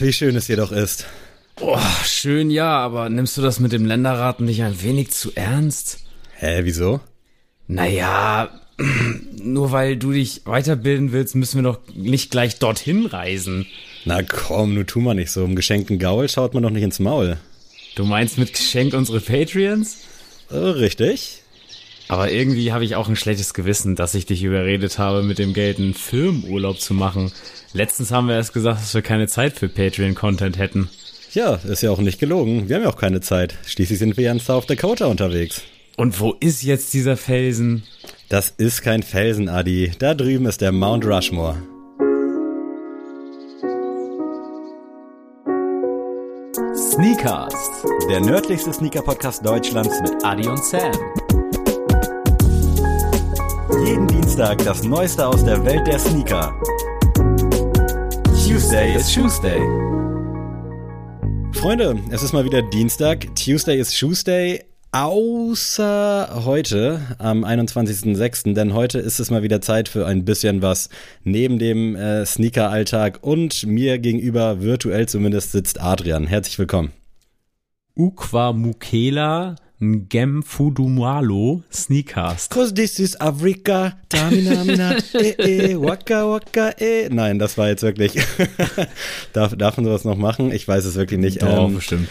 wie schön es hier doch ist. Oh, schön ja, aber nimmst du das mit dem Länderrat nicht ein wenig zu ernst? Hä, wieso? Naja, nur weil du dich weiterbilden willst, müssen wir doch nicht gleich dorthin reisen. Na komm, nur tu mal nicht so. Im geschenkten Gaul schaut man doch nicht ins Maul. Du meinst mit Geschenk unsere Patreons? Äh, richtig. Aber irgendwie habe ich auch ein schlechtes Gewissen, dass ich dich überredet habe, mit dem Geld einen Firmenurlaub zu machen. Letztens haben wir erst gesagt, dass wir keine Zeit für Patreon-Content hätten. Ja, ist ja auch nicht gelogen. Wir haben ja auch keine Zeit. Schließlich sind wir ja in South Dakota unterwegs. Und wo ist jetzt dieser Felsen? Das ist kein Felsen, Adi. Da drüben ist der Mount Rushmore. Sneakers, der nördlichste Sneaker-Podcast Deutschlands mit Adi und Sam. Jeden Dienstag das Neueste aus der Welt der Sneaker. Tuesday is Tuesday. Freunde, es ist mal wieder Dienstag. Tuesday is Tuesday. Außer heute, am 21.06., denn heute ist es mal wieder Zeit für ein bisschen was neben dem äh, Sneaker-Alltag und mir gegenüber, virtuell zumindest, sitzt Adrian. Herzlich willkommen. Ukwa Mukela Ngem Fudumalo Sneakers. Cause this is Africa, tamina, mina, eh, eh, waka, waka, eh. Nein, das war jetzt wirklich, darf, darf man sowas noch machen? Ich weiß es wirklich nicht. Doch, ähm, bestimmt.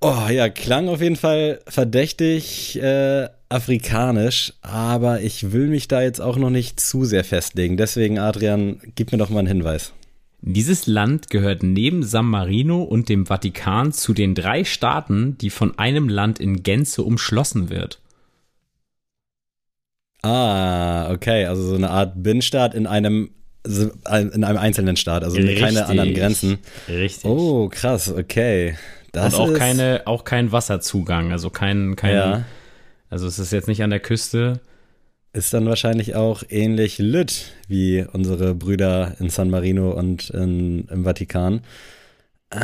Oh ja, klang auf jeden Fall verdächtig äh, afrikanisch, aber ich will mich da jetzt auch noch nicht zu sehr festlegen. Deswegen, Adrian, gib mir doch mal einen Hinweis. Dieses Land gehört neben San Marino und dem Vatikan zu den drei Staaten, die von einem Land in Gänze umschlossen wird. Ah, okay, also so eine Art Binnenstaat in einem in einem einzelnen Staat, also Richtig. keine anderen Grenzen. Richtig. Oh, krass, okay. Das und auch keine, auch kein Wasserzugang, also kein, kein, ja. also es ist jetzt nicht an der Küste. Ist dann wahrscheinlich auch ähnlich lütt wie unsere Brüder in San Marino und in, im Vatikan. Äh,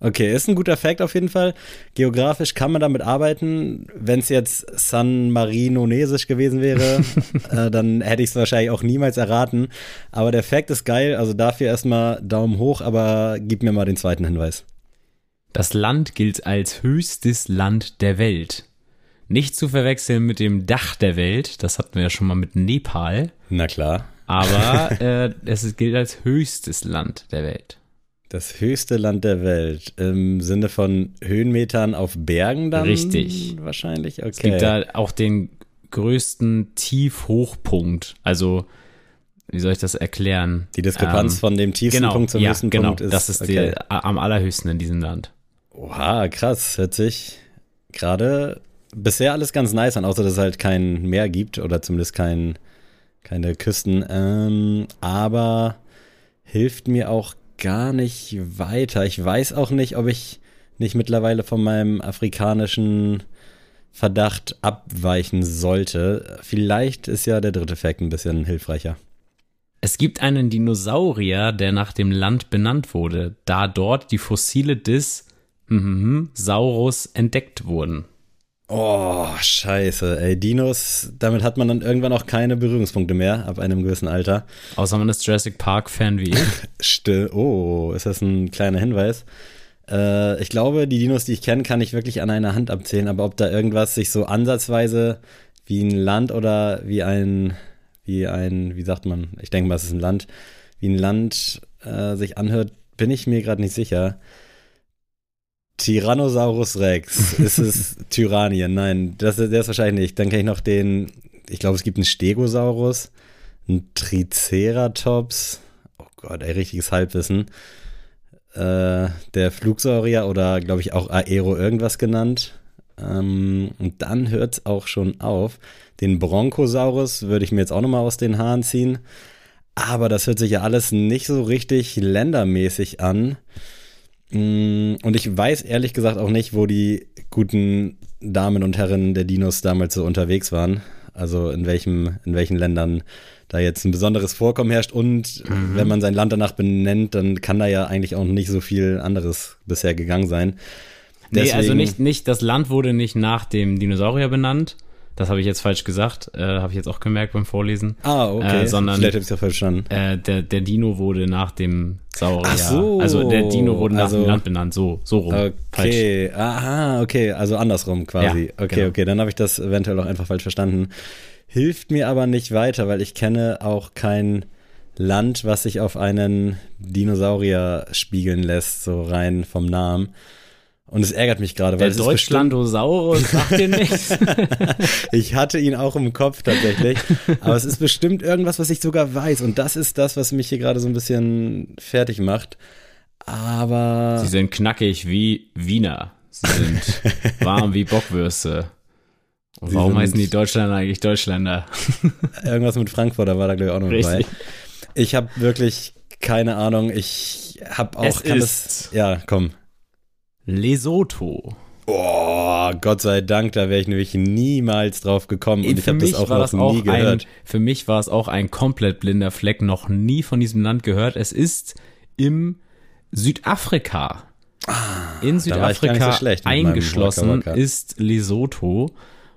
okay, ist ein guter Fact auf jeden Fall. Geografisch kann man damit arbeiten. Wenn es jetzt San Marinonesisch gewesen wäre, äh, dann hätte ich es wahrscheinlich auch niemals erraten. Aber der Fact ist geil, also dafür erstmal Daumen hoch, aber gib mir mal den zweiten Hinweis. Das Land gilt als höchstes Land der Welt. Nicht zu verwechseln mit dem Dach der Welt, das hatten wir ja schon mal mit Nepal. Na klar. Aber äh, es gilt als höchstes Land der Welt. Das höchste Land der Welt. Im Sinne von Höhenmetern auf Bergen dann? Richtig. Wahrscheinlich, okay. Es gibt da auch den größten Tiefhochpunkt. Also, wie soll ich das erklären? Die Diskrepanz ähm, von dem tiefsten genau, Punkt zum ja, höchsten genau, Punkt ist. Das ist okay. die, am allerhöchsten in diesem Land. Oha, krass. Hört sich gerade bisher alles ganz nice an, außer dass es halt kein Meer gibt oder zumindest kein, keine Küsten. Ähm, aber hilft mir auch gar nicht weiter. Ich weiß auch nicht, ob ich nicht mittlerweile von meinem afrikanischen Verdacht abweichen sollte. Vielleicht ist ja der dritte Fakt ein bisschen hilfreicher. Es gibt einen Dinosaurier, der nach dem Land benannt wurde, da dort die Fossile des mm, Saurus entdeckt wurden. Oh, scheiße. Ey, Dinos, damit hat man dann irgendwann auch keine Berührungspunkte mehr ab einem gewissen Alter. Außer man ist Jurassic Park-Fan wie ich. Still. Oh, ist das ein kleiner Hinweis? Äh, ich glaube, die Dinos, die ich kenne, kann ich wirklich an einer Hand abzählen, aber ob da irgendwas sich so ansatzweise wie ein Land oder wie ein, wie ein, wie sagt man, ich denke mal, es ist ein Land, wie ein Land äh, sich anhört, bin ich mir gerade nicht sicher. Tyrannosaurus Rex. Ist es Tyrannien? Nein, das, der ist wahrscheinlich nicht. Dann kenne ich noch den, ich glaube, es gibt einen Stegosaurus, einen Triceratops. Oh Gott, ey, richtiges Halbwissen. Äh, der Flugsaurier oder, glaube ich, auch Aero irgendwas genannt. Ähm, und dann hört es auch schon auf. Den Bronchosaurus würde ich mir jetzt auch nochmal aus den Haaren ziehen. Aber das hört sich ja alles nicht so richtig ländermäßig an. Mm, und ich weiß ehrlich gesagt auch nicht, wo die guten Damen und Herren der Dinos damals so unterwegs waren. Also in welchem, in welchen Ländern da jetzt ein besonderes Vorkommen herrscht. Und mhm. wenn man sein Land danach benennt, dann kann da ja eigentlich auch nicht so viel anderes bisher gegangen sein. Deswegen, nee, also nicht, nicht, das Land wurde nicht nach dem Dinosaurier benannt, Das habe ich jetzt falsch gesagt, äh, habe ich jetzt auch gemerkt beim Vorlesen. Ah, okay. Äh, sondern, Vielleicht habe ich es auch verstanden. Äh, der, der Dino wurde nach dem Saurier. Ach so. Also der Dino wurde nach Also- dem Land benannt, so, so rum. Falsch. Okay, aha, okay, also andersrum quasi. Ja, okay, genau. okay, dann habe ich das eventuell auch einfach falsch verstanden. Hilft mir aber nicht weiter, weil ich kenne auch kein Land, was sich auf einen Dinosaurier spiegeln lässt, so rein vom Namen. Und es ärgert mich gerade, weil Der es ist Deutschlandosaurus sagt dir nichts. Ich hatte ihn auch im Kopf tatsächlich. aber es ist bestimmt irgendwas, was ich sogar weiß. Und das ist das, was mich hier gerade so ein bisschen fertig macht. Aber. Sie sind knackig wie Wiener. Sie sind warm wie Bockwürste. Und Sie warum heißen die Deutschländer eigentlich Deutschländer? Irgendwas mit Frankfurt, da war da glaube ich auch noch dabei. Richtig. Ich habe wirklich keine Ahnung. Ich habe auch. Es kann ist- es, ja, komm. Lesotho. Oh, Gott sei Dank, da wäre ich nämlich niemals drauf gekommen. Und ich für habe das mich auch war noch das auch nie ein, gehört. für mich war es auch ein komplett blinder Fleck, noch nie von diesem Land gehört. Es ist im Südafrika. In Ah, ich so Südafrika meinem eingeschlossen ist Lesotho.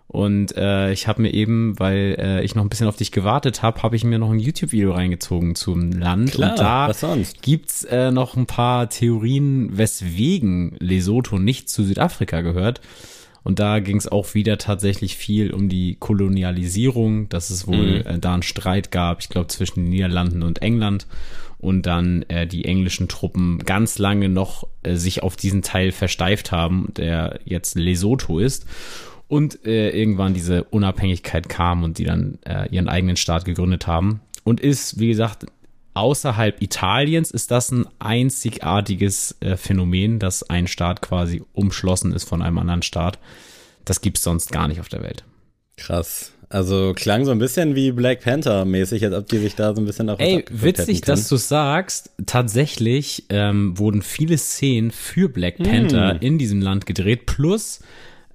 Und äh, ich habe mir eben, weil äh, ich noch ein bisschen auf dich gewartet habe, habe ich mir noch ein YouTube-Video reingezogen zum Land. Klar, und da was sonst? gibt's äh, noch ein paar Theorien, weswegen Lesotho nicht zu Südafrika gehört. Und da ging es auch wieder tatsächlich viel um die Kolonialisierung, dass es wohl äh, da einen Streit gab, ich glaube, zwischen den Niederlanden und England. Und dann äh, die englischen Truppen ganz lange noch äh, sich auf diesen Teil versteift haben, der jetzt Lesotho ist. Und äh, irgendwann diese Unabhängigkeit kam und die dann äh, ihren eigenen Staat gegründet haben. Und ist, wie gesagt, außerhalb Italiens ist das ein einzigartiges äh, Phänomen, dass ein Staat quasi umschlossen ist von einem anderen Staat. Das gibt's sonst gar nicht auf der Welt. Krass. Also klang so ein bisschen wie Black Panther mäßig, als ob die sich da so ein bisschen auch Ey, witzig, dass du sagst. Tatsächlich ähm, wurden viele Szenen für Black Panther in diesem Land gedreht. Plus,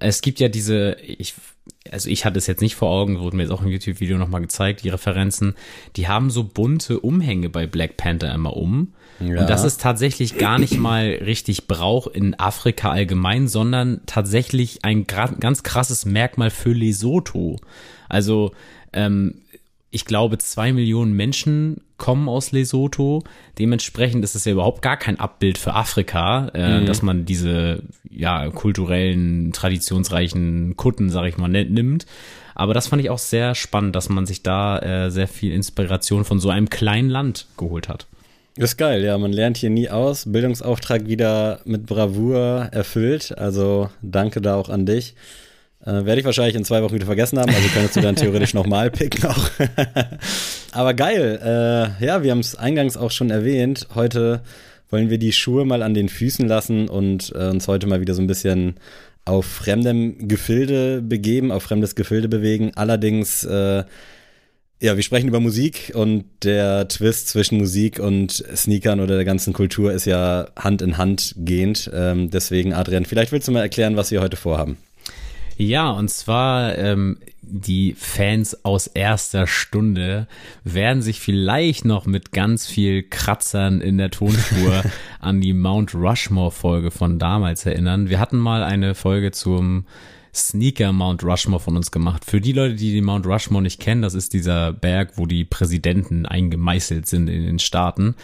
es gibt ja diese, ich, also ich hatte es jetzt nicht vor Augen, wurde mir jetzt auch im YouTube-Video nochmal gezeigt, die Referenzen. Die haben so bunte Umhänge bei Black Panther immer um. Ja. Und das ist tatsächlich gar nicht mal richtig Brauch in Afrika allgemein, sondern tatsächlich ein ganz krasses Merkmal für Lesotho. Also, ähm, ich glaube, zwei Millionen Menschen kommen aus Lesotho. Dementsprechend ist es ja überhaupt gar kein Abbild für Afrika, äh, dass man diese ja kulturellen, traditionsreichen Kutten, sag ich mal, nimmt. Aber das fand ich auch sehr spannend, dass man sich da äh, sehr viel Inspiration von so einem kleinen Land geholt hat. Das ist geil, ja, man lernt hier nie aus. Bildungsauftrag wieder mit Bravour erfüllt. Also danke da auch an dich. Äh, Werde ich wahrscheinlich in zwei Wochen wieder vergessen haben, also könntest du dann theoretisch nochmal picken auch. Aber geil, äh, ja, wir haben es eingangs auch schon erwähnt. Heute wollen wir die Schuhe mal an den Füßen lassen und äh, uns heute mal wieder so ein bisschen auf fremdem Gefilde begeben, auf fremdes Gefilde bewegen. Allerdings äh, ja, wir sprechen über Musik und der Twist zwischen Musik und Sneakern oder der ganzen Kultur ist ja Hand in Hand gehend. Ähm, deswegen, Adrian, vielleicht willst du mal erklären, was wir heute vorhaben. Ja, und zwar ähm, die Fans aus erster Stunde werden sich vielleicht noch mit ganz viel Kratzern in der Tonspur an die Mount Rushmore Folge von damals erinnern. Wir hatten mal eine Folge zum Sneaker Mount Rushmore von uns gemacht. Für die Leute, die den Mount Rushmore nicht kennen, das ist dieser Berg, wo die Präsidenten eingemeißelt sind in den Staaten.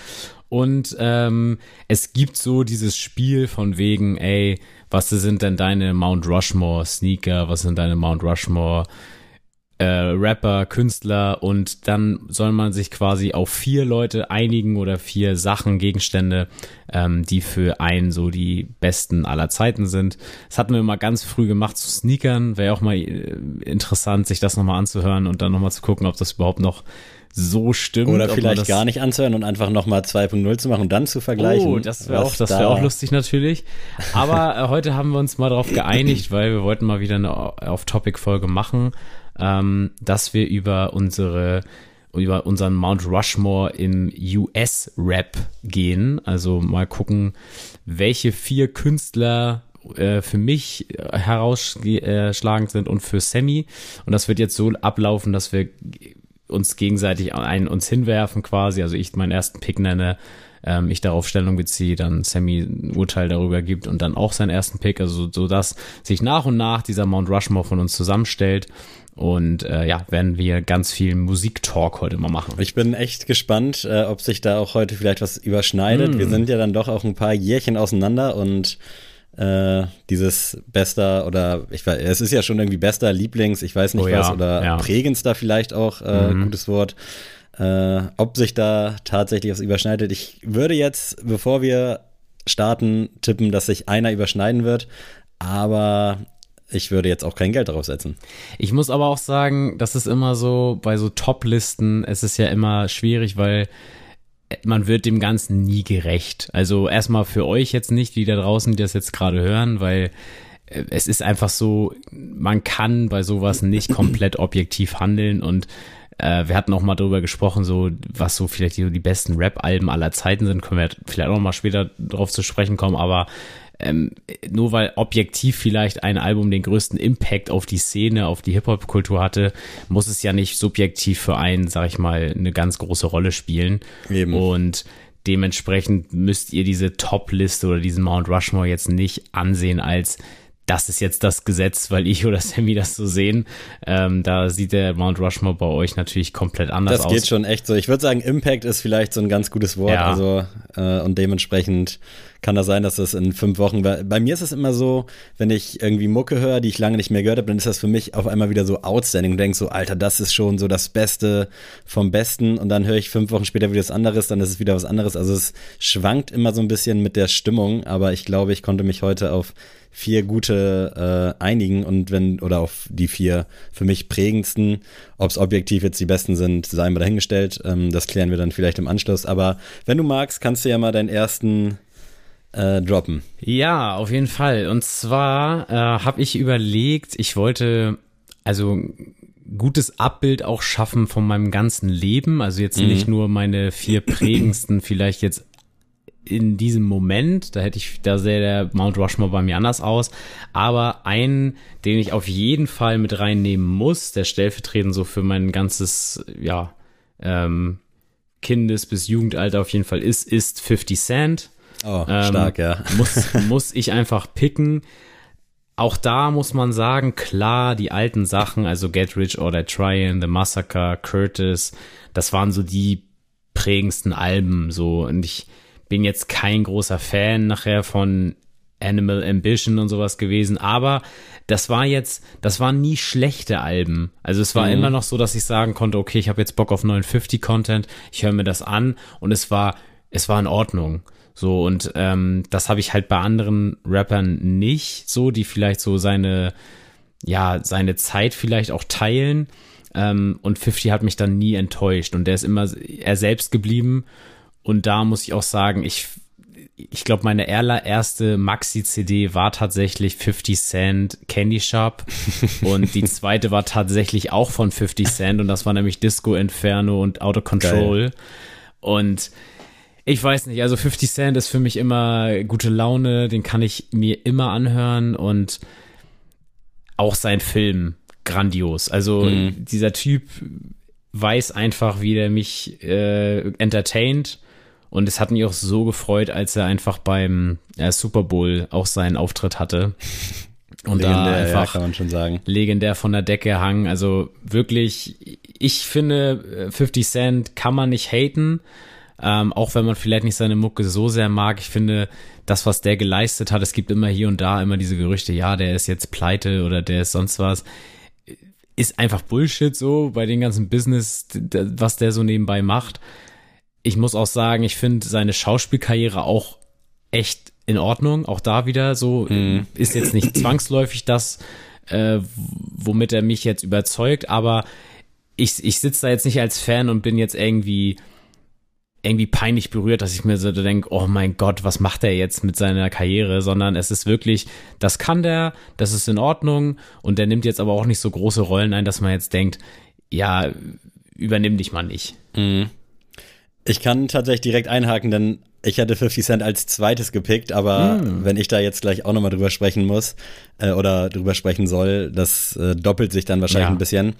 Und ähm, es gibt so dieses Spiel von wegen, ey, was sind denn deine Mount Rushmore Sneaker, was sind deine Mount Rushmore äh, Rapper, Künstler und dann soll man sich quasi auf vier Leute einigen oder vier Sachen, Gegenstände, ähm, die für einen so die besten aller Zeiten sind. Das hatten wir mal ganz früh gemacht zu Sneakern. Wäre auch mal äh, interessant, sich das nochmal anzuhören und dann nochmal zu gucken, ob das überhaupt noch so stimmt. Oder vielleicht gar nicht anzuhören und einfach nochmal 2.0 zu machen und dann zu vergleichen. Oh, das wäre auch, das da- wäre auch lustig natürlich. Aber äh, heute haben wir uns mal darauf geeinigt, weil wir wollten mal wieder eine Off-Topic-Folge machen, ähm, dass wir über unsere über unseren Mount Rushmore im US-Rap gehen. Also mal gucken, welche vier Künstler äh, für mich herausschlagend sind und für Sammy. Und das wird jetzt so ablaufen, dass wir uns gegenseitig einen uns hinwerfen quasi. Also ich meinen ersten Pick nenne, ähm, ich darauf Stellung beziehe, dann Sammy ein Urteil darüber gibt und dann auch seinen ersten Pick, also so dass sich nach und nach dieser Mount Rushmore von uns zusammenstellt. Und äh, ja, werden wir ganz viel Musiktalk heute mal machen. Ich bin echt gespannt, äh, ob sich da auch heute vielleicht was überschneidet. Mm. Wir sind ja dann doch auch ein paar Jährchen auseinander und äh, dieses bester oder ich weiß, es ist ja schon irgendwie bester Lieblings, ich weiß nicht oh, was, ja, oder ja. prägendster vielleicht auch, äh, mhm. gutes Wort. Äh, ob sich da tatsächlich was überschneidet. Ich würde jetzt, bevor wir starten, tippen, dass sich einer überschneiden wird, aber ich würde jetzt auch kein Geld darauf setzen. Ich muss aber auch sagen, das ist immer so, bei so Top-Listen, es ist ja immer schwierig, weil man wird dem Ganzen nie gerecht. Also erstmal für euch jetzt nicht, die da draußen, die das jetzt gerade hören, weil äh, es ist einfach so, man kann bei sowas nicht komplett objektiv handeln und äh, wir hatten auch mal darüber gesprochen, so was so vielleicht die, die besten Rap-Alben aller Zeiten sind, können wir vielleicht auch noch mal später drauf zu sprechen kommen, aber ähm, nur weil objektiv vielleicht ein Album den größten Impact auf die Szene, auf die Hip-Hop-Kultur hatte, muss es ja nicht subjektiv für einen, sag ich mal, eine ganz große Rolle spielen. Eben. Und dementsprechend müsst ihr diese Top-Liste oder diesen Mount Rushmore jetzt nicht ansehen als das ist jetzt das Gesetz, weil ich oder Sammy das so sehen. Ähm, da sieht der Mount Rushmore bei euch natürlich komplett anders aus. Das geht schon echt so. Ich würde sagen, Impact ist vielleicht so ein ganz gutes Wort. Ja. Also äh, und dementsprechend kann das sein, dass das in fünf Wochen. Bei mir ist es immer so, wenn ich irgendwie Mucke höre, die ich lange nicht mehr gehört habe, dann ist das für mich auf einmal wieder so outstanding und denke so, Alter, das ist schon so das Beste vom Besten. Und dann höre ich fünf Wochen später wieder was anderes, dann ist es wieder was anderes. Also es schwankt immer so ein bisschen mit der Stimmung, aber ich glaube, ich konnte mich heute auf vier gute äh, einigen und wenn, oder auf die vier für mich prägendsten, ob es objektiv jetzt die besten sind, sei mal dahingestellt. Ähm, das klären wir dann vielleicht im Anschluss. Aber wenn du magst, kannst du ja mal deinen ersten äh, droppen. Ja, auf jeden Fall. Und zwar äh, habe ich überlegt, ich wollte also gutes Abbild auch schaffen von meinem ganzen Leben. Also jetzt mhm. nicht nur meine vier prägendsten, vielleicht jetzt in diesem Moment, da hätte ich, da sähe der Mount Rushmore bei mir anders aus, aber einen, den ich auf jeden Fall mit reinnehmen muss, der stellvertretend so für mein ganzes, ja, ähm, Kindes- bis Jugendalter auf jeden Fall ist, ist 50 Cent. Oh, ähm, stark, ja. Muss, muss ich einfach picken. Auch da muss man sagen, klar, die alten Sachen, also Get Rich or Die Tryin', The Massacre, Curtis, das waren so die prägendsten Alben, so. Und ich bin jetzt kein großer Fan nachher von Animal Ambition und sowas gewesen, aber das war jetzt, das waren nie schlechte Alben. Also es war mhm. immer noch so, dass ich sagen konnte, okay, ich habe jetzt Bock auf 950 Content, ich höre mir das an und es war, es war in Ordnung. So, und ähm, das habe ich halt bei anderen Rappern nicht so, die vielleicht so seine, ja, seine Zeit vielleicht auch teilen. Ähm, und 50 hat mich dann nie enttäuscht. Und der ist immer er selbst geblieben. Und da muss ich auch sagen, ich, ich glaube, meine allererste Maxi-CD war tatsächlich 50 Cent Candy Shop. und die zweite war tatsächlich auch von 50 Cent. Und das war nämlich Disco Inferno und Out of Control. Geil. Und ich weiß nicht, also 50 Cent ist für mich immer gute Laune, den kann ich mir immer anhören und auch sein Film grandios. Also mhm. dieser Typ weiß einfach, wie der mich äh, entertaint. Und es hat mich auch so gefreut, als er einfach beim äh, Super Bowl auch seinen Auftritt hatte. Und legendär, da einfach ja, kann man schon sagen. legendär von der Decke hang. Also wirklich, ich finde, 50 Cent kann man nicht haten. Ähm, auch wenn man vielleicht nicht seine Mucke so sehr mag, ich finde, das, was der geleistet hat, es gibt immer hier und da immer diese Gerüchte, ja, der ist jetzt pleite oder der ist sonst was. Ist einfach Bullshit so bei den ganzen Business, was der so nebenbei macht. Ich muss auch sagen, ich finde seine Schauspielkarriere auch echt in Ordnung. Auch da wieder so, mhm. ist jetzt nicht zwangsläufig das, äh, womit er mich jetzt überzeugt, aber ich, ich sitze da jetzt nicht als Fan und bin jetzt irgendwie irgendwie peinlich berührt, dass ich mir so denke, oh mein Gott, was macht er jetzt mit seiner Karriere, sondern es ist wirklich, das kann der, das ist in Ordnung und der nimmt jetzt aber auch nicht so große Rollen ein, dass man jetzt denkt, ja, übernimm dich mal nicht. Mhm. Ich kann tatsächlich direkt einhaken, denn ich hatte 50 Cent als zweites gepickt, aber mm. wenn ich da jetzt gleich auch nochmal drüber sprechen muss äh, oder drüber sprechen soll, das äh, doppelt sich dann wahrscheinlich ja. ein bisschen.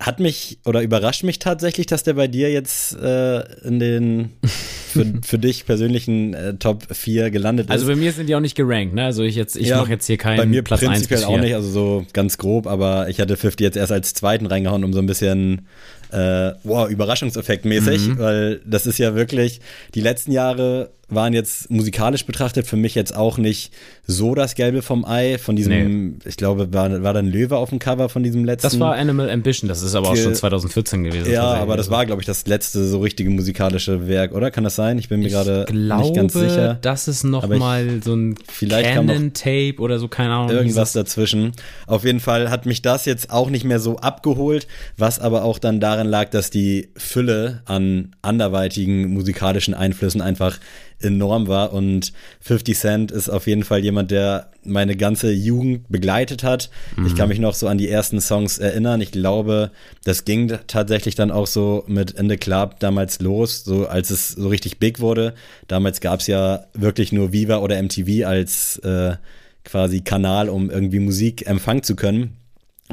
Hat mich oder überrascht mich tatsächlich, dass der bei dir jetzt äh, in den für, für dich persönlichen äh, Top 4 gelandet ist. Also bei mir sind die auch nicht gerankt, ne? Also ich jetzt, ich Ja, mache jetzt hier keinen bei mir Platz 1 prinzipiell bis 4. auch nicht, also so ganz grob, aber ich hatte 50 jetzt erst als zweiten reingehauen, um so ein bisschen äh, wow, Überraschungseffekt mäßig, Mhm. weil das ist ja wirklich, die letzten Jahre waren jetzt musikalisch betrachtet für mich jetzt auch nicht so das Gelbe vom Ei, von diesem, ich glaube, war, war da ein Löwe auf dem Cover von diesem letzten. Das war Animal Ambition, das ist aber auch schon 2014 gewesen. ja, aber das war, glaube ich, das letzte so richtige musikalische Werk, oder? Kann das sein? Ich bin mir gerade nicht ganz sicher. das ist noch Aber ich- mal so ein vielleicht Canon-Tape oder so, keine Ahnung. Irgendwas dazwischen. Auf jeden Fall hat mich das jetzt auch nicht mehr so abgeholt, was aber auch dann daran lag, dass die Fülle an anderweitigen musikalischen Einflüssen einfach enorm war und 50 Cent ist auf jeden Fall jemand, der meine ganze Jugend begleitet hat. Ich kann mich noch so an die ersten Songs erinnern. Ich glaube, das ging tatsächlich dann auch so mit In the Club damals los, so als es so richtig big wurde. Damals gab es ja wirklich nur Viva oder MTV als äh, quasi Kanal, um irgendwie Musik empfangen zu können.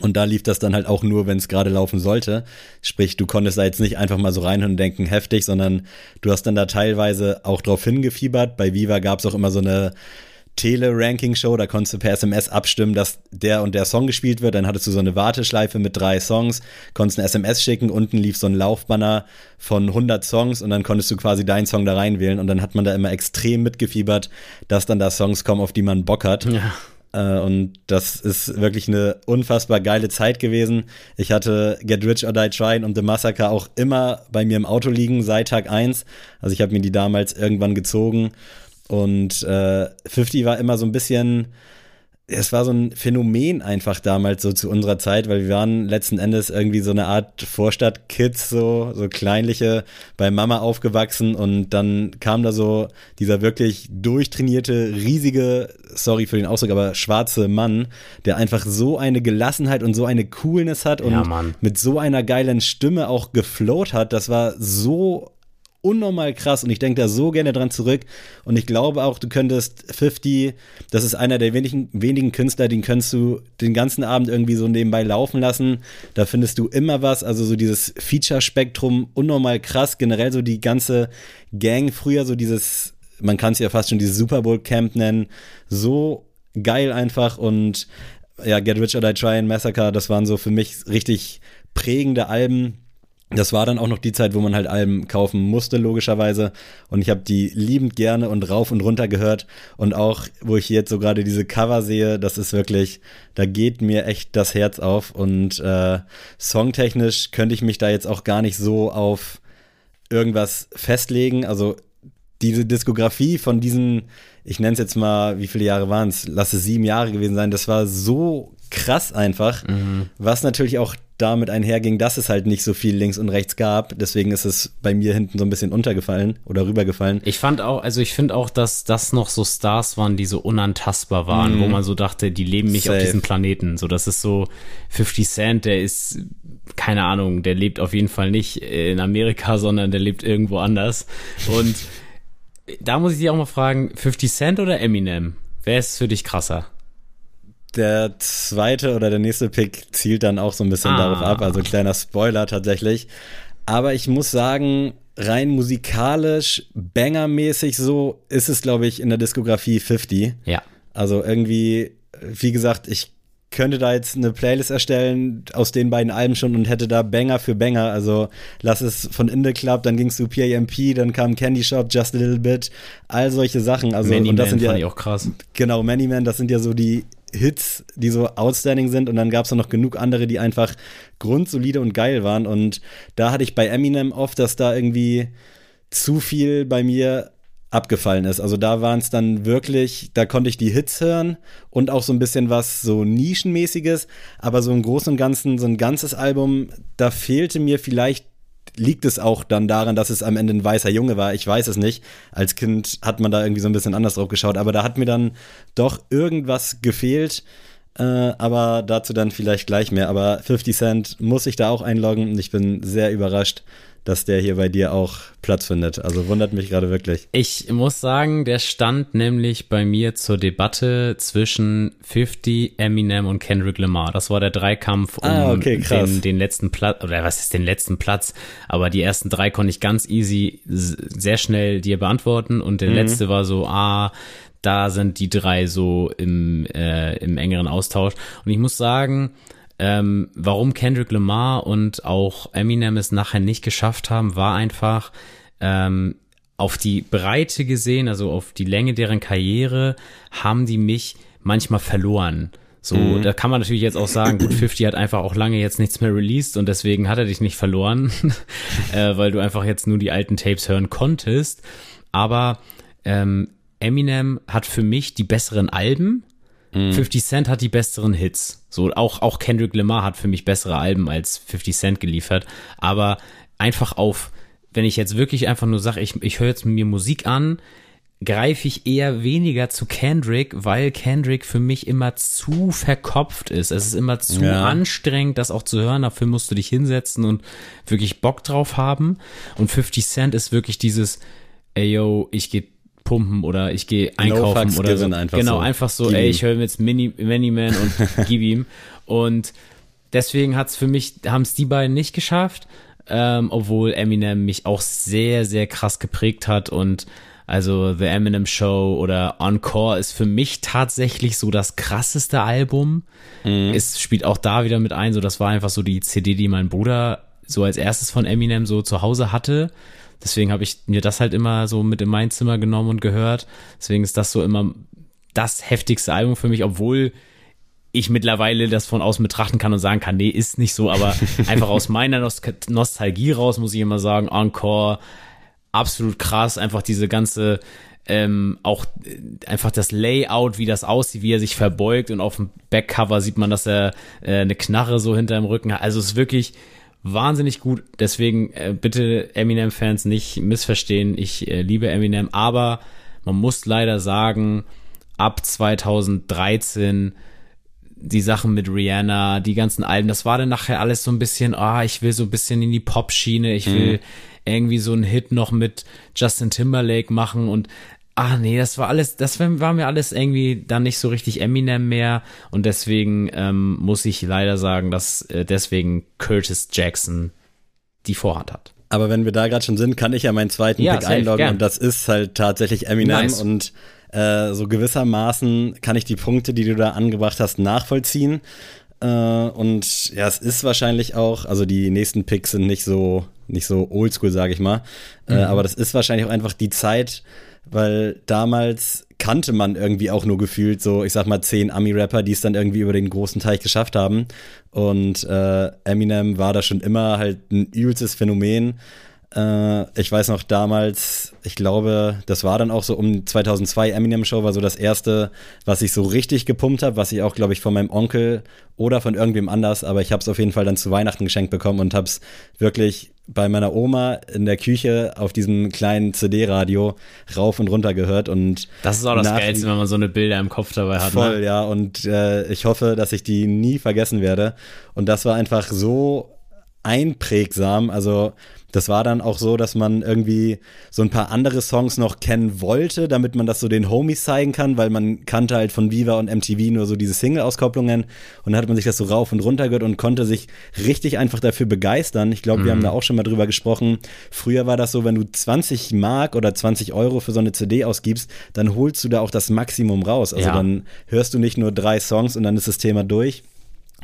Und da lief das dann halt auch nur, wenn es gerade laufen sollte. Sprich, du konntest da jetzt nicht einfach mal so rein und denken, heftig, sondern du hast dann da teilweise auch drauf hingefiebert. Bei Viva gab es auch immer so eine Tele-Ranking-Show, da konntest du per SMS abstimmen, dass der und der Song gespielt wird. Dann hattest du so eine Warteschleife mit drei Songs, konntest eine SMS schicken, unten lief so ein Laufbanner von 100 Songs und dann konntest du quasi deinen Song da reinwählen und dann hat man da immer extrem mitgefiebert, dass dann da Songs kommen, auf die man Bock hat. Ja. Äh, Und das ist wirklich eine unfassbar geile Zeit gewesen. Ich hatte Get Rich or Die Trying und The Massacre auch immer bei mir im Auto liegen seit Tag 1. Also ich habe mir die damals irgendwann gezogen. Und äh, 50 war immer so ein bisschen, es war so ein Phänomen einfach damals so zu unserer Zeit, weil wir waren letzten Endes irgendwie so eine Art Vorstadt-Kids, so, so kleinliche, bei Mama aufgewachsen und dann kam da so dieser wirklich durchtrainierte, riesige, sorry für den Ausdruck, aber schwarze Mann, der einfach so eine Gelassenheit und so eine Coolness hat und Ja, mit so einer geilen Stimme auch geflowt hat. Das war so unnormal krass und ich denke da so gerne dran zurück. Und ich glaube auch, du könntest 50, das ist einer der wenigen, wenigen Künstler, den könntest du den ganzen Abend irgendwie so nebenbei laufen lassen, da findest du immer was, also so dieses Feature-Spektrum unnormal krass, generell so die ganze Gang früher, so dieses, man kann es ja fast schon dieses Super Bowl Camp nennen, so geil einfach. Und ja, Get Rich or Die Trying, Massacre, das waren so für mich richtig prägende Alben, das war dann auch noch die Zeit, wo man halt Alben kaufen musste, logischerweise. Und ich habe die liebend gerne und rauf und runter gehört. Und auch, wo ich jetzt so gerade diese Cover sehe, das ist wirklich, da geht mir echt das Herz auf. Und äh, songtechnisch könnte ich mich da jetzt auch gar nicht so auf irgendwas festlegen. Also diese Diskografie von diesen, ich nenne es jetzt mal, wie viele Jahre waren es? Lass es sieben Jahre gewesen sein. Das war so krass einfach, was natürlich auch damit einherging, dass es halt nicht so viel links und rechts gab. Deswegen ist es bei mir hinten so ein bisschen untergefallen oder rübergefallen. Ich fand auch, also ich finde auch, dass das noch so Stars waren, die so unantastbar waren, wo man so dachte, die leben nicht auf Mhm. Safe. diesem Planeten. So, das ist so 50 Cent, der ist, keine Ahnung, der lebt auf jeden Fall nicht in Amerika, sondern der lebt irgendwo anders. Und da muss ich dich auch mal fragen, 50 Cent oder Eminem? Wer ist für dich krasser? Der zweite oder der nächste Pick zielt dann auch so ein bisschen Ah. darauf ab, also kleiner Spoiler tatsächlich. Aber ich muss sagen, rein musikalisch, bangermäßig so, ist es, glaube ich, in der Diskografie 50. Ja. Also irgendwie, wie gesagt, ich könnte da jetzt eine Playlist erstellen aus den beiden Alben schon und hätte da Banger für Banger. Also lass es von In the Club, dann ging's zu PAMP, dann kam Candy Shop, Just a Little Bit, all solche Sachen. Also Many und das Man sind ja fand ich auch krass. Genau, Many Man, das sind ja so die Hits, die so outstanding sind. Und dann gab es noch genug andere, die einfach grundsolide und geil waren. Und da hatte ich bei Eminem oft, dass da irgendwie zu viel bei mir abgefallen ist. Also da waren es dann wirklich, da konnte ich die Hits hören und auch so ein bisschen was so nischenmäßiges, aber so im Großen und Ganzen, so ein ganzes Album, da fehlte mir vielleicht liegt es auch dann daran, dass es am Ende ein weißer Junge war? Ich weiß es nicht. Als Kind hat man da irgendwie so ein bisschen anders drauf geschaut, aber da hat mir dann doch irgendwas gefehlt. Äh, aber dazu dann vielleicht gleich mehr. Aber 50 Cent muss ich da auch einloggen und ich bin sehr überrascht, dass der hier bei dir auch Platz findet. Also wundert mich gerade wirklich. Ich muss sagen, der stand nämlich bei mir zur Debatte zwischen 50, Eminem und Kendrick Lamar. Das war der Dreikampf um ah, okay, den, den, letzten Platz, oder was ist den letzten Platz? Aber die ersten drei konnte ich ganz easy, sehr schnell dir beantworten und der mhm. letzte war so, ah, da sind die drei so im, äh, im engeren Austausch. Und ich muss sagen, ähm, warum Kendrick Lamar und auch Eminem es nachher nicht geschafft haben, war einfach ähm, auf die Breite gesehen, also auf die Länge deren Karriere, haben die mich manchmal verloren. So, mhm. da kann man natürlich jetzt auch sagen, gut, 50 hat einfach auch lange jetzt nichts mehr released und deswegen hat er dich nicht verloren, äh, weil du einfach jetzt nur die alten Tapes hören konntest. Aber ähm, Eminem hat für mich die besseren Alben, 50 mhm. Cent hat die besseren Hits. So, auch, auch Kendrick Lamar hat für mich bessere Alben als 50 Cent geliefert. Aber einfach auf, wenn ich jetzt wirklich einfach nur sage, ich, ich höre jetzt mir Musik an, greife ich eher weniger zu Kendrick, weil Kendrick für mich immer zu verkopft ist. Es ist immer zu ja. anstrengend, das auch zu hören. Dafür musst du dich hinsetzen und wirklich Bock drauf haben. Und 50 Cent ist wirklich dieses, ey yo, ich gehe pumpen oder ich gehe einkaufen no oder so. Einfach genau, so. einfach so, gib ey, ich höre jetzt Mini, Miniman und gib ihm. Und deswegen hat's für mich, haben es die beiden nicht geschafft, ähm, obwohl Eminem mich auch sehr, sehr krass geprägt hat und also The Eminem Show oder Encore ist für mich tatsächlich so das krasseste Album. Mhm. Es spielt auch da wieder mit ein, so das war einfach so die CD, die mein Bruder so als erstes von Eminem so zu Hause hatte Deswegen habe ich mir das halt immer so mit in mein Zimmer genommen und gehört. Deswegen ist das so immer das heftigste Album für mich, obwohl ich mittlerweile das von außen betrachten kann und sagen kann, nee, ist nicht so, aber einfach aus meiner Nost Nostalgie raus muss ich immer sagen, Encore, absolut krass, einfach diese ganze, ähm, auch äh, einfach das Layout, wie das aussieht, wie er sich verbeugt und auf dem Backcover sieht man, dass er äh, eine Knarre so hinter dem Rücken hat. Also es ist wirklich wahnsinnig gut. Deswegen äh, bitte Eminem-Fans nicht missverstehen. Ich äh, liebe Eminem, aber man muss leider sagen, ab 2013 die Sachen mit Rihanna, die ganzen Alben, das war dann nachher alles so ein bisschen, ah, ich will so ein bisschen in die Pop-Schiene, ich will mhm. irgendwie so einen Hit noch mit Justin Timberlake machen und Ah nee, das war alles, das war mir alles irgendwie dann nicht so richtig Eminem mehr und deswegen ähm, muss ich leider sagen, dass äh, deswegen Curtis Jackson die Vorhand hat. Aber wenn wir da gerade schon sind, kann ich ja meinen zweiten ja, Pick safe, einloggen gern. und das ist halt tatsächlich Eminem nice. und äh, so gewissermaßen kann ich die Punkte, die du da angebracht hast, nachvollziehen. Äh, und ja, es ist wahrscheinlich auch, also die nächsten Picks sind nicht so, nicht so oldschool, sage ich mal. Äh, mhm. Äh, aber das ist wahrscheinlich auch einfach die Zeit, weil damals kannte man irgendwie auch nur gefühlt so, ich sag mal, zehn Ami-Rapper, die es dann irgendwie über den großen Teich geschafft haben. Und äh, Eminem war da schon immer halt ein übelstes Phänomen. Äh, ich weiß noch damals, ich glaube, das war dann auch so um 2002, Eminem Show war so das erste, was ich so richtig gepumpt habe, was ich auch, glaube ich, von meinem Onkel oder von irgendwem anders, aber ich habe es auf jeden Fall dann zu Weihnachten geschenkt bekommen und habe es wirklich bei meiner Oma in der Küche auf diesem kleinen CD-Radio rauf und runter gehört und das ist auch das Geilste, wenn man so eine Bilder im Kopf dabei hat. Ne? Voll, ne? ja und äh, ich hoffe, dass ich die nie vergessen werde und das war einfach so einprägsam, also das war dann auch so, dass man irgendwie so ein paar andere Songs noch kennen wollte, damit man das so den Homies zeigen kann, weil man kannte halt von Viva und MTV nur so diese Single-Auskopplungen und dann hat man sich das so rauf und runter gehört und konnte sich richtig einfach dafür begeistern. Ich glaube, mhm. wir haben mhm. da auch schon mal drüber gesprochen. Früher war das so, wenn du 20 Mark oder 20 Euro für so eine CD ausgibst, dann holst du da auch das Maximum raus. Also ja. dann hörst du nicht nur drei Songs und dann ist das Thema durch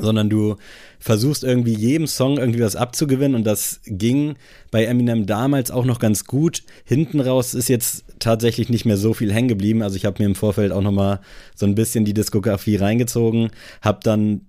sondern du versuchst irgendwie jedem Song irgendwie was abzugewinnen und das ging bei Eminem damals auch noch ganz gut. Hinten raus ist jetzt tatsächlich nicht mehr so viel hängen geblieben. Also ich habe mir im Vorfeld auch noch mal so ein bisschen die Diskografie reingezogen, habe dann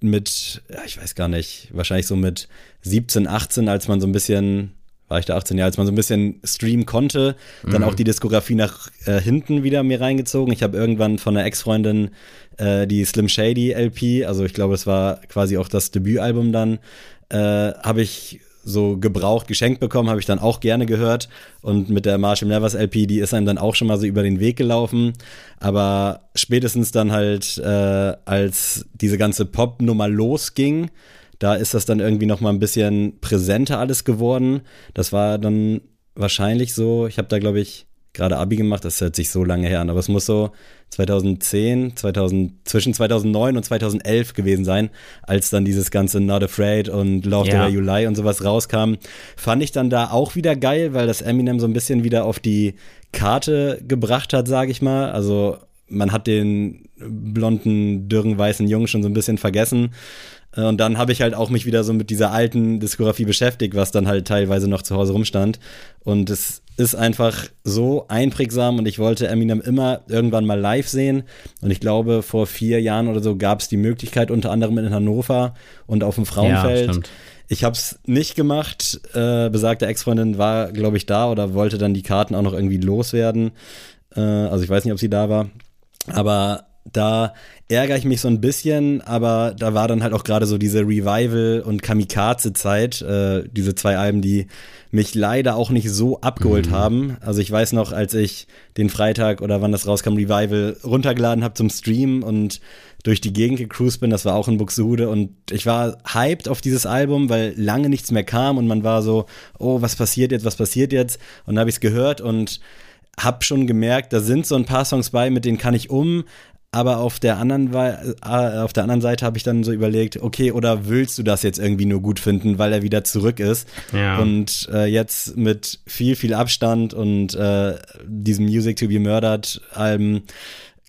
mit, ja, ich weiß gar nicht, wahrscheinlich so mit 17, 18, als man so ein bisschen war ich da 18 Jahre, als man so ein bisschen streamen konnte, dann mhm. auch die Diskografie nach äh, hinten wieder mir reingezogen. Ich habe irgendwann von einer Ex-Freundin äh, die Slim Shady LP, also ich glaube, es war quasi auch das Debütalbum dann, äh, habe ich so gebraucht geschenkt bekommen, habe ich dann auch gerne gehört. Und mit der Marshall Nevers LP, die ist einem dann auch schon mal so über den Weg gelaufen. Aber spätestens dann halt, äh, als diese ganze Pop-Nummer losging, da ist das dann irgendwie noch mal ein bisschen präsenter alles geworden. Das war dann wahrscheinlich so, ich habe da glaube ich gerade Abi gemacht, das hört sich so lange her an, aber es muss so 2010, 2000, zwischen 2009 und 2011 gewesen sein, als dann dieses ganze Not Afraid und Love ja. the Way You Lie und sowas rauskam. Fand ich dann da auch wieder geil, weil das Eminem so ein bisschen wieder auf die Karte gebracht hat, sage ich mal. Also man hat den blonden, dürren, weißen Jungen schon so ein bisschen vergessen. Äh, und dann habe ich halt auch mich wieder so mit dieser alten Diskografie beschäftigt, was dann halt teilweise noch zu Hause rumstand. Und es ist einfach so einprägsam und ich wollte Eminem immer irgendwann mal live sehen. Und ich glaube, vor vier Jahren oder so gab es die Möglichkeit, unter anderem in Hannover und auf dem Frauenfeld. Ja, ich habe es nicht gemacht. Äh, besagte Ex-Freundin war, glaube ich, da oder wollte dann die Karten auch noch irgendwie loswerden. Äh, also ich weiß nicht, ob sie da war. Aber da ärgere ich mich so ein bisschen, aber da war dann halt auch gerade so diese Revival- und Kamikaze-Zeit, äh, diese zwei Alben, die mich leider auch nicht so abgeholt mhm. haben. Also ich weiß noch, als ich den Freitag oder wann das rauskam, Revival runtergeladen habe zum Stream und durch die Gegend gecruised bin, das war auch in Buxtehude und ich war hyped auf dieses Album, weil lange nichts mehr kam und man war so, oh, was passiert jetzt, was passiert jetzt? Und dann habe ich es gehört und hab schon gemerkt, da sind so ein paar Songs bei, mit denen kann ich um, aber auf der anderen, äh, auf der anderen Seite habe ich dann so überlegt, okay, oder willst du das jetzt irgendwie nur gut finden, weil er wieder zurück ist? Ja. Und äh, jetzt mit viel, viel Abstand und äh, diesem Music to be Murdered Alben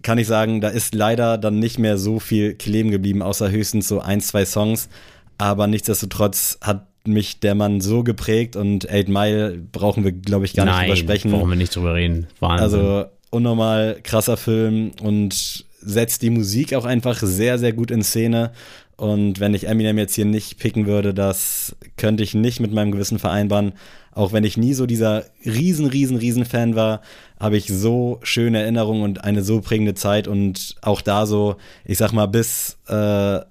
kann ich sagen, da ist leider dann nicht mehr so viel kleben geblieben, außer höchstens so ein, zwei Songs. Aber nichtsdestotrotz hat mich der Mann so geprägt und Eight Mile brauchen wir, glaube ich, gar Nein, nicht drüber sprechen. brauchen wir nicht drüber reden. Wahnsinn. Also unnormal krasser Film und setzt die Musik auch einfach sehr, sehr gut in Szene. Und wenn ich Eminem jetzt hier nicht picken würde, das könnte ich nicht mit meinem Gewissen vereinbaren. Auch wenn ich nie so dieser riesen, riesen, riesen Fan war, habe ich so schöne Erinnerungen und eine so prägende Zeit. Und auch da so, ich sag mal, bis, äh,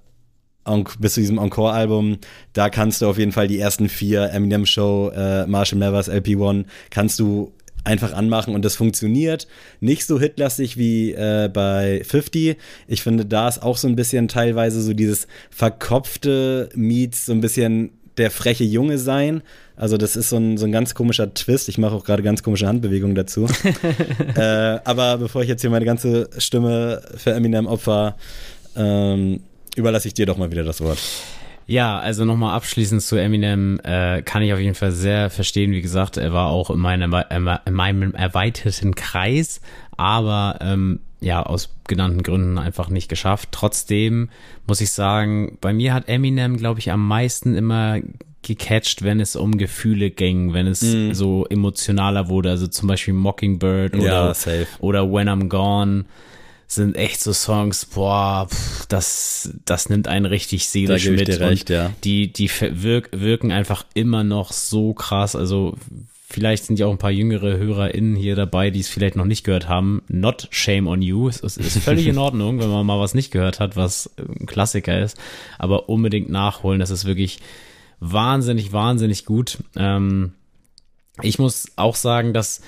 bis zu diesem Encore-Album, da kannst du auf jeden Fall die ersten vier Eminem Show, äh, Marshall Mathers LP1, kannst du einfach anmachen und das funktioniert. Nicht so hitlastig wie äh, bei 50. Ich finde, da ist auch so ein bisschen teilweise so dieses verkopfte Meets, so ein bisschen der freche Junge sein. Also das ist so ein, so ein ganz komischer Twist. Ich mache auch gerade ganz komische Handbewegungen dazu. äh, aber bevor ich jetzt hier meine ganze Stimme für Eminem opfer, ähm, überlasse ich dir doch mal wieder das Wort. Ja, also nochmal abschließend zu Eminem äh, kann ich auf jeden Fall sehr verstehen. Wie gesagt, er war auch in meinem, in meinem erweiterten Kreis, aber ähm, ja, aus genannten Gründen einfach nicht geschafft. Trotzdem muss ich sagen, bei mir hat Eminem, glaube ich, am meisten immer gecatcht, wenn es um Gefühle ging, wenn es mm. so emotionaler wurde. Also zum Beispiel Mockingbird oder, ja, oder When I'm Gone sind echt so Songs, boah, pff, das, das nimmt einen richtig seelisch mit. Recht, ja. Die, die wirk, wirken einfach immer noch so krass. Also vielleicht sind ja auch ein paar jüngere HörerInnen hier dabei, die es vielleicht noch nicht gehört haben. Not shame on you. Es ist, ist völlig in Ordnung, wenn man mal was nicht gehört hat, was ein Klassiker ist. Aber unbedingt nachholen. Das ist wirklich wahnsinnig, wahnsinnig gut. Ähm, ich muss auch sagen, dass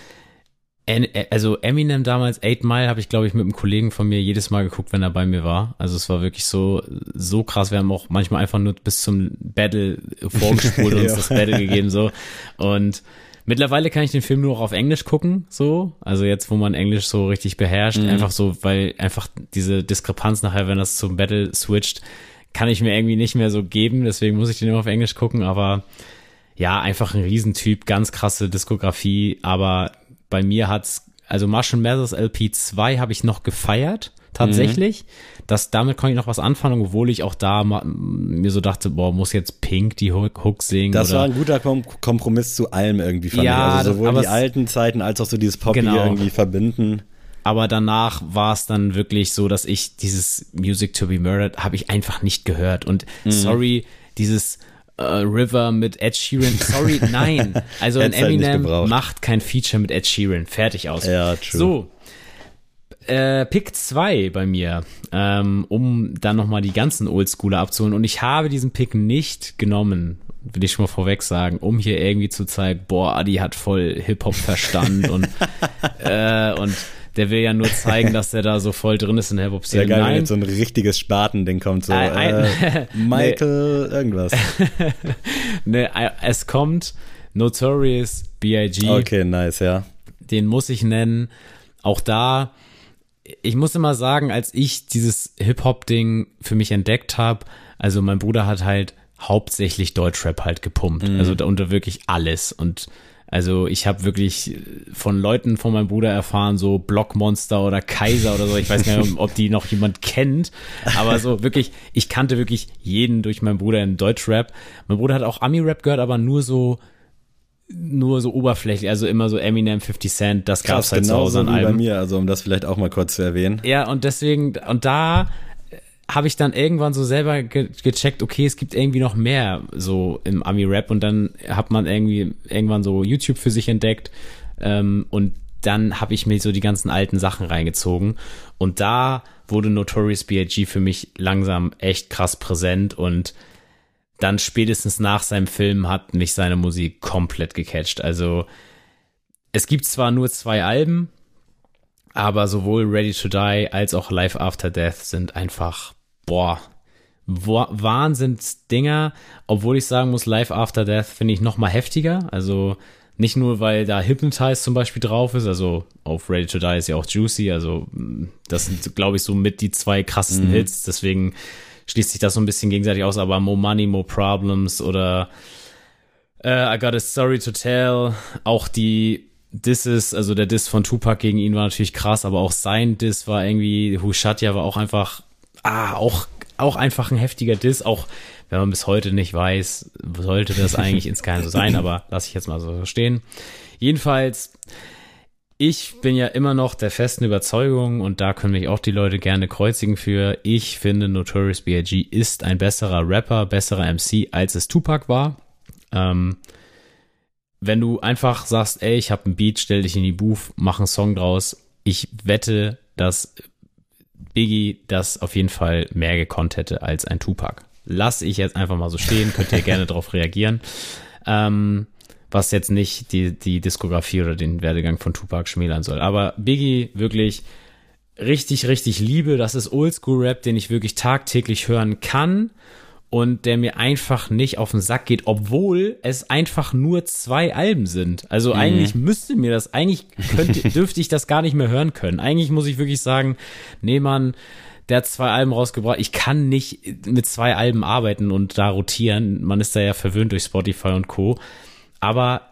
also Eminem damals, Eight Mile, habe ich, glaube ich, mit einem Kollegen von mir jedes Mal geguckt, wenn er bei mir war. Also es war wirklich so, so krass. Wir haben auch manchmal einfach nur bis zum Battle vorgespult und uns das Battle gegeben, so. Und mittlerweile kann ich den Film nur noch auf Englisch gucken, so. Also jetzt, wo man Englisch so richtig beherrscht, mhm. einfach so, weil einfach diese Diskrepanz nachher, wenn das zum Battle switcht, kann ich mir irgendwie nicht mehr so geben. Deswegen muss ich den nur auf Englisch gucken, aber ja, einfach ein Riesentyp, ganz krasse Diskografie, aber bei mir hat's, also Marshall Mathers LP 2 habe ich noch gefeiert, tatsächlich. Mhm. Das, damit konnte ich noch was anfangen, obwohl ich auch da mir so dachte, boah, muss jetzt Pink die Hook singen. Das oder? war ein guter Kom Kompromiss zu allem irgendwie, fand ja, ich. Also sowohl die alten Zeiten als auch so dieses Poppy genau. irgendwie verbinden. Aber danach war es dann wirklich so, dass ich dieses Music to be Murdered habe ich einfach nicht gehört. Und mhm. sorry, dieses uh, River mit Ed Sheeran. Sorry, nein. Also ein halt Eminem macht kein Feature mit Ed Sheeran. Fertig aus. Ja, true. So. Äh, Pick 2 bei mir, ähm, um dann nochmal die ganzen Oldschooler abzuholen. Und ich habe diesen Pick nicht genommen, will ich schon mal vorweg sagen, um hier irgendwie zu zeigen, boah, Adi hat voll Hip-Hop-Verstand und, äh, und der will ja nur zeigen, dass der da so voll drin ist in der Hip-Hop-Szene. Sehr geil, Nein. wenn jetzt so ein richtiges Spatending kommt, so ein, äh, Michael nee. irgendwas. ne, es kommt Notorious B.I.G. Okay, nice, ja. Den muss ich nennen. Auch da, ich muss immer sagen, als ich dieses Hip-Hop-Ding für mich entdeckt habe, also mein Bruder hat halt hauptsächlich Deutschrap halt gepumpt. Mhm. Also unter wirklich alles. Und also ich habe wirklich von Leuten von meinem Bruder erfahren, so Blockmonster oder Kaiser oder so. Ich weiß gar nicht, ob die noch jemand kennt. Aber so wirklich, ich kannte wirklich jeden durch meinen Bruder in Deutschrap. Mein Bruder hat auch Ami-Rap gehört, aber nur so nur so oberflächlich, also immer so Eminem, 50 Cent, das gab's halt genau zu Hause an wie bei mir, also um das vielleicht auch mal kurz zu erwähnen. Ja, und deswegen, und da habe ich dann irgendwann so selber ge gecheckt, okay, es gibt irgendwie noch mehr so im Ami-Rap und dann hat man irgendwie irgendwann so YouTube für sich entdeckt ähm, und dann habe ich mir so die ganzen alten Sachen reingezogen und da wurde Notorious B.I.G. für mich langsam echt krass präsent und dann spätestens nach seinem Film hat mich seine Musik komplett gecatcht. Also es gibt zwar nur zwei Alben, aber sowohl Ready to Die als auch Life After Death sind einfach boah, Wahnsinnsdinger, obwohl ich sagen muss, Life After Death finde ich noch mal heftiger. Also nicht nur, weil da Hypnotize zum Beispiel drauf ist, also auf Ready to Die ist ja auch Juicy, also mm, das sind, glaube ich, so mit die zwei krassesten mhm. Hits, deswegen schließt sich das so ein bisschen gegenseitig aus, aber More Money, More Problems oder uh, I Got a Story to Tell, auch die Disses, also der Diss von Tupac gegen ihn war natürlich krass, aber auch sein Diss war irgendwie, Hushatya war auch einfach ah, auch, auch einfach ein heftiger Diss, auch wenn man bis heute nicht weiß, sollte das eigentlich insgeheim so sein, aber lasse ich jetzt mal so stehen. Jedenfalls, ich bin ja immer noch der festen Überzeugung und da können mich auch die Leute gerne kreuzigen für. Ich finde Notorious B.I.G. ist ein besserer Rapper, besserer MC, als es Tupac war. Ähm, wenn du einfach sagst, ey, ich habe einen Beat, stell dich in die Booth, mach einen Song draus. Ich wette, dass Biggie das auf jeden Fall mehr gekonnt hätte als ein Tupac. Lass ich jetzt einfach mal so stehen, könnt ihr gerne darauf reagieren. Ähm, was jetzt nicht die, die Diskografie oder den Werdegang von Tupac schmälern soll. Aber Biggie wirklich richtig, richtig liebe. Das ist Oldschool-Rap, den ich wirklich tagtäglich hören kann und der mir einfach nicht auf den Sack geht, obwohl es einfach nur zwei Alben sind. Also mhm. eigentlich müsste mir das, eigentlich könnte, dürfte ich das gar nicht mehr hören können. Eigentlich muss ich wirklich sagen, nee, Mann, der hat zwei Alben rausgebracht. Ich kann nicht mit zwei Alben arbeiten und da rotieren. Man ist da ja verwöhnt durch Spotify und Co. Aber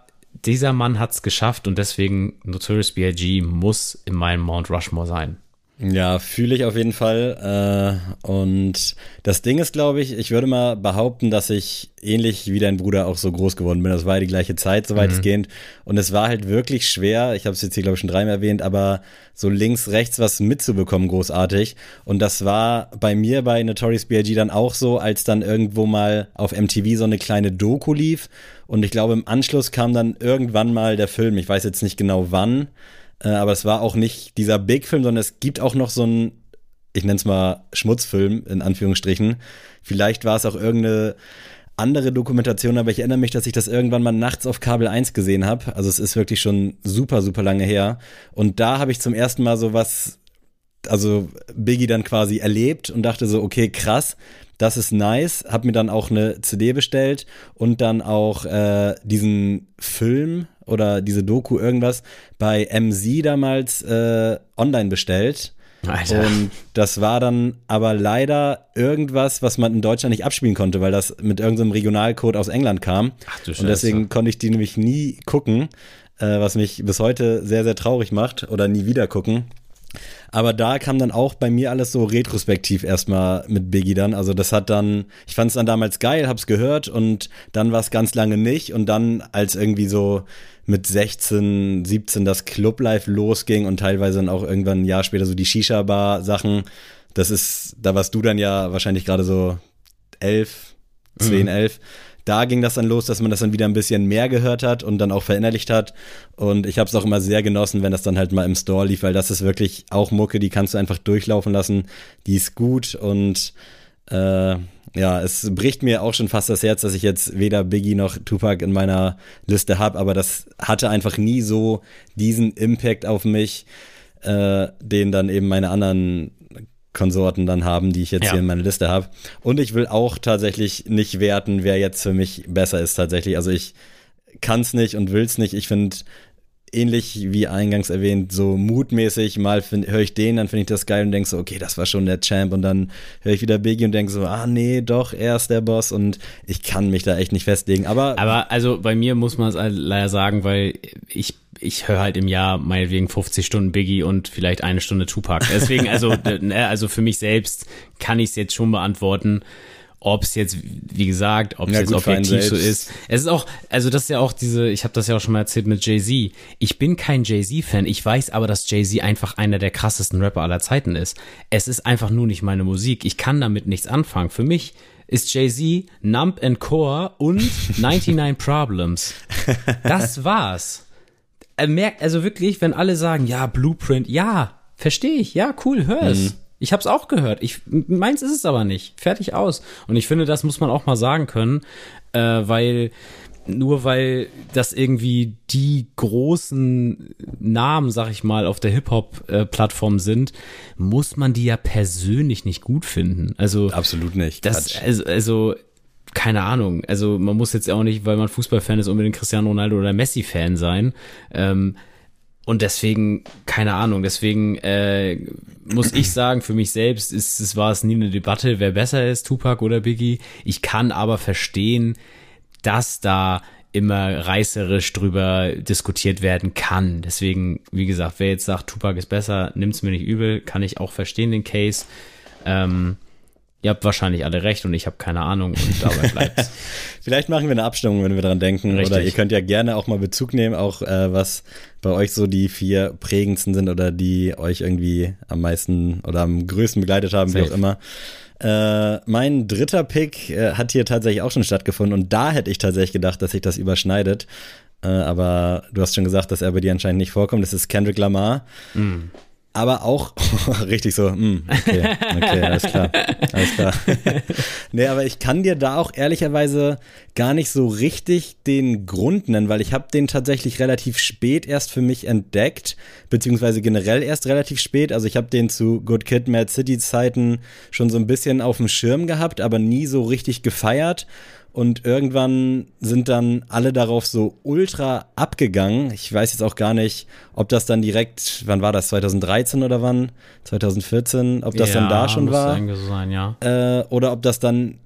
dieser Mann hat's geschafft und deswegen Notorious B.I.G. muss in meinem Mount Rushmore sein. Ja, fühle ich auf jeden Fall. Äh, und das Ding ist, glaube ich, ich würde mal behaupten, dass ich ähnlich wie dein Bruder auch so groß geworden bin. Das war ja die gleiche Zeit, soweit mhm. es geht. Und es war halt wirklich schwer, ich habe es jetzt hier, glaube ich, schon dreimal erwähnt, aber so links, rechts was mitzubekommen, großartig. Und das war bei mir bei Notorious B.I.G. dann auch so, als dann irgendwo mal auf MTV so eine kleine Doku lief. Und ich glaube, im Anschluss kam dann irgendwann mal der Film. Ich weiß jetzt nicht genau wann. Äh, aber es war auch nicht dieser Big-Film, sondern es gibt auch noch so einen, ich nenne es mal Schmutzfilm, in Anführungsstrichen. Vielleicht war es auch irgendeine andere Dokumentation, aber ich erinnere mich, dass ich das irgendwann mal nachts auf Kabel 1 gesehen habe. Also es ist wirklich schon super, super lange her. Und da habe ich zum ersten Mal so was, also Biggie dann quasi erlebt und dachte so, okay, krass, das ist nice. Hab mir dann auch eine CD bestellt und dann auch äh, diesen Film oder diese Doku irgendwas bei MZ damals äh, online bestellt. Alter. Und das war dann aber leider irgendwas, was man in Deutschland nicht abspielen konnte, weil das mit irgendeinem Regionalcode aus England kam. Ach du Scheiße. Und deswegen konnte ich die nämlich nie gucken, äh, was mich bis heute sehr, sehr traurig macht oder nie wieder gucken. Aber da kam dann auch bei mir alles so retrospektiv erstmal mit Biggie dann. Also das hat dann, ich fand es dann damals geil, hab's gehört und dann war es ganz lange nicht. Und dann, als irgendwie so mit 16, 17 das Clublife losging und teilweise dann auch irgendwann ein Jahr später so die Shisha-Bar-Sachen, das ist, da warst du dann ja wahrscheinlich gerade so elf, zehn, mhm. elf da ging das dann los, dass man das dann wieder ein bisschen mehr gehört hat und dann auch verinnerlicht hat. Und ich habe es auch immer sehr genossen, wenn das dann halt mal im Store lief, weil das ist wirklich auch Mucke, die kannst du einfach durchlaufen lassen. Die ist gut und Äh, ja, es bricht mir auch schon fast das Herz, dass ich jetzt weder Biggie noch Tupac in meiner Liste habe, aber das hatte einfach nie so diesen Impact auf mich, äh, den dann eben meine anderen Konsorten dann haben, die ich jetzt ja. hier in meiner Liste habe. Und ich will auch tatsächlich nicht werten, wer jetzt für mich besser ist tatsächlich. Also ich kann es nicht und will es nicht. Ich finde ähnlich wie eingangs erwähnt, so mutmäßig, mal höre ich den, dann finde ich das geil und denke so, okay, das war schon der Champ und dann höre ich wieder Biggie und denke so, ah nee, doch, er ist der Boss und ich kann mich da echt nicht festlegen. Aber, aber also bei mir muss man es leider sagen, weil ich ich höre halt im Jahr meinetwegen 50 Stunden Biggie und vielleicht eine Stunde Tupac. Deswegen, also, ne, also für mich selbst kann ich es jetzt schon beantworten ob es jetzt, wie gesagt, ob es ja, jetzt objektiv so ist. Es ist auch, also das ist ja auch diese, ich habe das ja auch schon mal erzählt mit Jay-Z. Ich bin kein Jay-Z-Fan, ich weiß aber, dass Jay-Z einfach einer der krassesten Rapper aller Zeiten ist. Es ist einfach nur nicht meine Musik. Ich kann damit nichts anfangen. Für mich ist Jay-Z, Nump and Core und 99 Problems. Das war's. Er merkt, also wirklich, wenn alle sagen, ja, Blueprint, ja, verstehe ich, ja, cool, hör es. Mhm. Ich habe es auch gehört. Ich, meins ist es aber nicht. Fertig aus. Und ich finde, das muss man auch mal sagen können, äh, weil nur weil das irgendwie die großen Namen, sag ich mal, auf der Hip-Hop-Plattform sind, muss man die ja persönlich nicht gut finden. Also absolut nicht. Das, also, also keine Ahnung. Also man muss jetzt auch nicht, weil man Fußballfan ist, unbedingt Cristiano Ronaldo oder Messi-Fan sein. Ähm, und deswegen, keine Ahnung, deswegen äh, muss ich sagen, für mich selbst ist, es war es nie eine Debatte, wer besser ist, Tupac oder Biggie. Ich kann aber verstehen, dass da immer reißerisch drüber diskutiert werden kann. Deswegen, wie gesagt, wer jetzt sagt, Tupac ist besser, nimmt's mir nicht übel, kann ich auch verstehen, den Case. Ähm, Ihr habt wahrscheinlich alle recht und ich habe keine Ahnung und dabei bleibt's. Vielleicht machen wir eine Abstimmung, wenn wir dran denken. Richtig. Oder ihr könnt ja gerne auch mal Bezug nehmen, auch äh, was bei euch so die vier prägendsten sind oder die euch irgendwie am meisten oder am größten begleitet haben, Safe. wie auch immer. Äh, mein dritter Pick äh, hat hier tatsächlich auch schon stattgefunden und da hätte ich tatsächlich gedacht, dass sich das überschneidet. Äh, aber du hast schon gesagt, dass er bei dir anscheinend nicht vorkommt. Das ist Kendrick Lamar. Mm aber auch richtig so, mm, okay, okay, alles klar, alles klar. nee, aber ich kann dir da auch ehrlicherweise gar nicht so richtig den Grund nennen, weil ich habe den tatsächlich relativ spät erst für mich entdeckt, beziehungsweise generell erst relativ spät. Also ich habe den zu Good Kid, Mad City Zeiten schon so ein bisschen auf dem Schirm gehabt, aber nie so richtig gefeiert. Und irgendwann sind dann alle darauf so ultra abgegangen. Ich weiß jetzt auch gar nicht, ob das dann direkt, wann war das, 2013 oder wann? 2014, ob das ja, dann da schon war. Sein, ja. Äh, oder ob das dann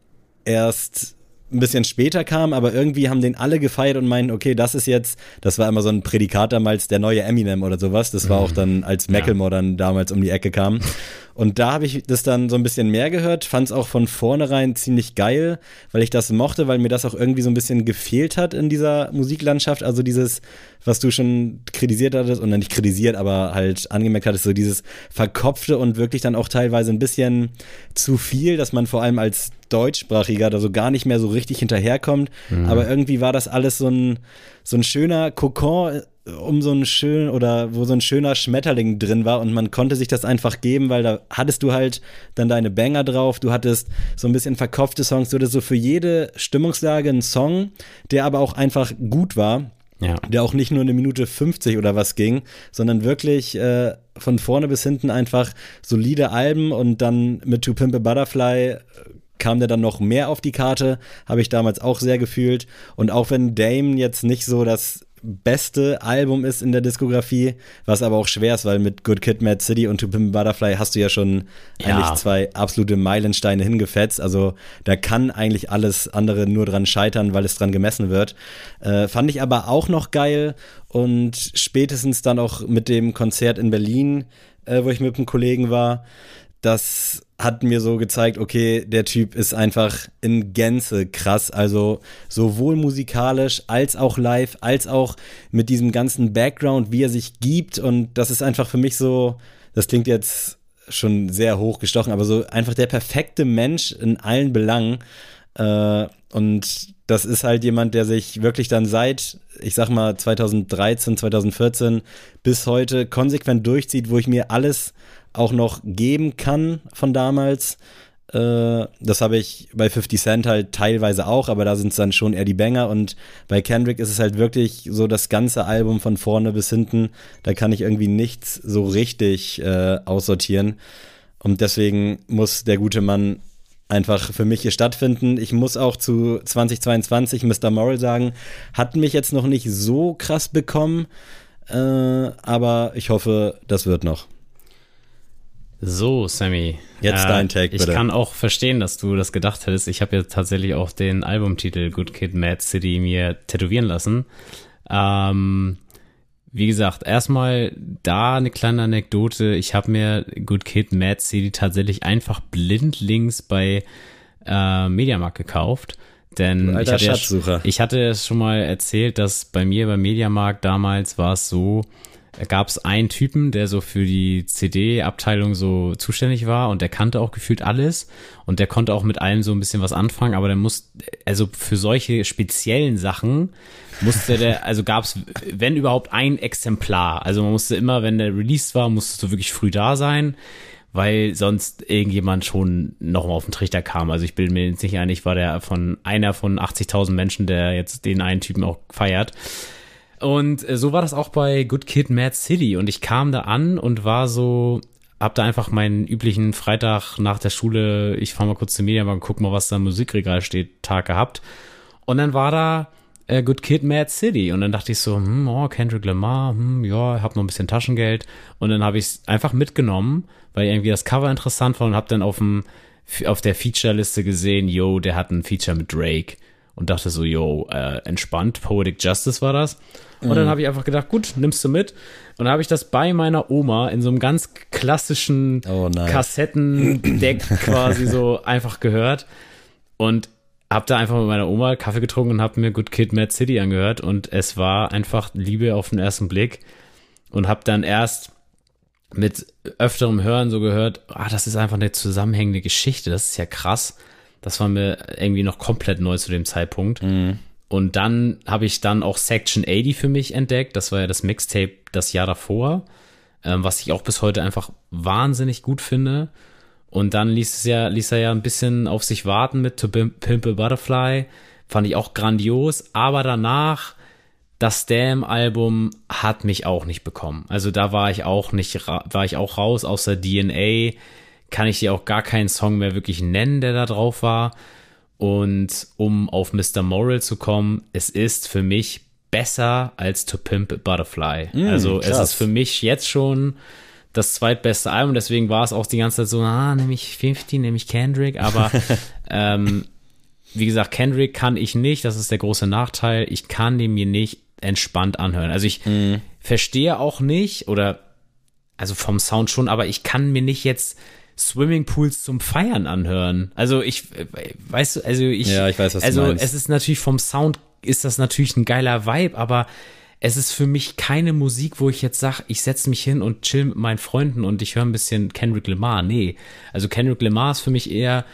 erst ein bisschen später kam, aber irgendwie haben den alle gefeiert und meinen, okay, das ist jetzt, das war immer so ein Prädikat damals, der neue Eminem oder sowas. Das war auch mhm. dann, als Macklemore dann damals um die Ecke kam. Und da habe ich das dann so ein bisschen mehr gehört, fand es auch von vornherein ziemlich geil, weil ich das mochte, weil mir das auch irgendwie so ein bisschen gefehlt hat in dieser Musiklandschaft. Also dieses, was du schon kritisiert hattest, und nicht kritisiert, aber halt angemerkt hattest, so dieses Verkopfte und wirklich dann auch teilweise ein bisschen zu viel, dass man vor allem als Deutschsprachiger da so gar nicht mehr so richtig hinterherkommt. Mhm. Aber irgendwie war das alles so ein, so ein schöner Kokon um so einen schönen oder wo so ein schöner Schmetterling drin war und man konnte sich das einfach geben, weil da hattest du halt dann deine Banger drauf, du hattest so ein bisschen verkopfte Songs, du hattest so für jede Stimmungslage einen Song, der aber auch einfach gut war. Ja. Der auch nicht nur eine Minute 50 oder was ging, sondern wirklich äh, von vorne bis hinten einfach solide Alben und dann mit To Pimp a Butterfly kam der dann noch mehr auf die Karte, habe ich damals auch sehr gefühlt. Und auch wenn Dame jetzt nicht so das beste Album ist in der Diskografie, was aber auch schwer ist, weil mit Good Kid, Mad City und To Pimp Butterfly hast du ja schon ja. eigentlich zwei absolute Meilensteine hingefetzt. Also da kann eigentlich alles andere nur dran scheitern, weil es dran gemessen wird. Äh, fand ich aber auch noch geil und spätestens dann auch mit dem Konzert in Berlin, äh, wo ich mit einem Kollegen war, das hat mir so gezeigt, okay, der Typ ist einfach in Gänze krass. Also sowohl musikalisch als auch live, als auch mit diesem ganzen Background, wie er sich gibt. Und das ist einfach für mich so, das klingt jetzt schon sehr hochgestochen, aber so einfach der perfekte Mensch in allen Belangen. Äh, und das ist halt jemand, der sich wirklich dann seit, ich sag mal, 2013, 2014 bis heute konsequent durchzieht, wo ich mir alles auch noch geben kann von damals. Äh, das habe ich bei 50 Cent halt teilweise auch, aber da sind es dann schon eher die Banger. Und bei Kendrick ist es halt wirklich so das ganze Album von vorne bis hinten. Da kann ich irgendwie nichts so richtig äh, aussortieren. Und deswegen muss der gute Mann einfach für mich hier stattfinden. Ich muss auch zu 2022 Mr. Moral sagen, hat mich jetzt noch nicht so krass bekommen, äh, aber ich hoffe, das wird noch. So, Sammy. Jetzt äh, dein Take, bitte. Ich kann auch verstehen, dass du das gedacht hättest. Ich habe ja tatsächlich auch den Albumtitel Good Kid, Mad City mir tätowieren lassen. Ähm, wie gesagt, erstmal da eine kleine Anekdote. Ich habe mir Good Kid, Mad City tatsächlich einfach blindlings bei äh, Mediamarkt gekauft. Denn ich hatte, ja, ich hatte es schon mal erzählt, dass bei mir beim Mediamarkt damals war es so, gab es einen Typen, der so für die CD-Abteilung so zuständig war und der kannte auch gefühlt alles und der konnte auch mit allem so ein bisschen was anfangen, aber der muss, also für solche speziellen Sachen musste der, also gab es, wenn überhaupt, ein Exemplar. Also man musste immer, wenn der released war, musstest du wirklich früh da sein, weil sonst irgendjemand schon nochmal auf den Trichter kam. Also ich bilde mir jetzt nicht ein, ich war der von einer von 80.000 Menschen, der jetzt den einen Typen auch feiert. Und äh, so war das auch bei Good Kid Mad City. Und ich kam da an und war so, hab da einfach meinen üblichen Freitag nach der Schule, ich fahr mal kurz zum Mediamarkt und guck mal, was da im Musikregal steht, Tag gehabt. Und dann war da äh, Good Kid Mad City. Und dann dachte ich so, hm, oh, Kendrick Lamar, hm, ja, hab noch ein bisschen Taschengeld. Und dann habe ich es einfach mitgenommen, weil irgendwie das Cover interessant war und hab dann auf dem auf der Feature-Liste gesehen, yo, der hat ein Feature mit Drake und dachte so, yo, äh, entspannt, Poetic Justice war das. Und mhm. dann habe ich einfach gedacht, gut, nimmst du mit. Und dann habe ich das bei meiner Oma in so einem ganz klassischen oh, Kassettendeck quasi so einfach gehört. Und habe da einfach mit meiner Oma Kaffee getrunken und habe mir Good Kid Mad City angehört. Und es war einfach Liebe auf den ersten Blick. Und habe dann erst mit öfterem Hören so gehört, ah, das ist einfach eine zusammenhängende Geschichte. Das ist ja krass. Das war mir irgendwie noch komplett neu zu dem Zeitpunkt. Mhm. Und dann habe ich dann auch Section 80 für mich entdeckt. Das war ja das Mixtape das Jahr davor, ähm, was ich auch bis heute einfach wahnsinnig gut finde. Und dann ließ es ja, ließ er ja ein bisschen auf sich warten mit To Pimp a Butterfly. Fand ich auch grandios. Aber danach, das Damn-Album hat mich auch nicht bekommen. Also da war ich auch nicht, war ich auch raus aus der DNA kann ich dir auch gar keinen Song mehr wirklich nennen, der da drauf war. Und um auf Mr. Moral zu kommen, es ist für mich besser als To Pimp a Butterfly. Mm, also krass. es ist für mich jetzt schon das zweitbeste Album, deswegen war es auch die ganze Zeit so, ah, nehme ich 50, nehme ich Kendrick, aber ähm, wie gesagt, Kendrick kann ich nicht, das ist der große Nachteil, ich kann den mir nicht entspannt anhören. Also ich mm. verstehe auch nicht, oder also vom Sound schon, aber ich kann mir nicht jetzt Swimmingpools zum Feiern anhören. Also ich, weißt du, also ich, ja, ich weiß, also es ist natürlich vom Sound ist das natürlich ein geiler Vibe, aber es ist für mich keine Musik, wo ich jetzt sage, ich setze mich hin und chill mit meinen Freunden und ich höre ein bisschen Kendrick Lamar. Nee, also Kendrick Lamar ist für mich eher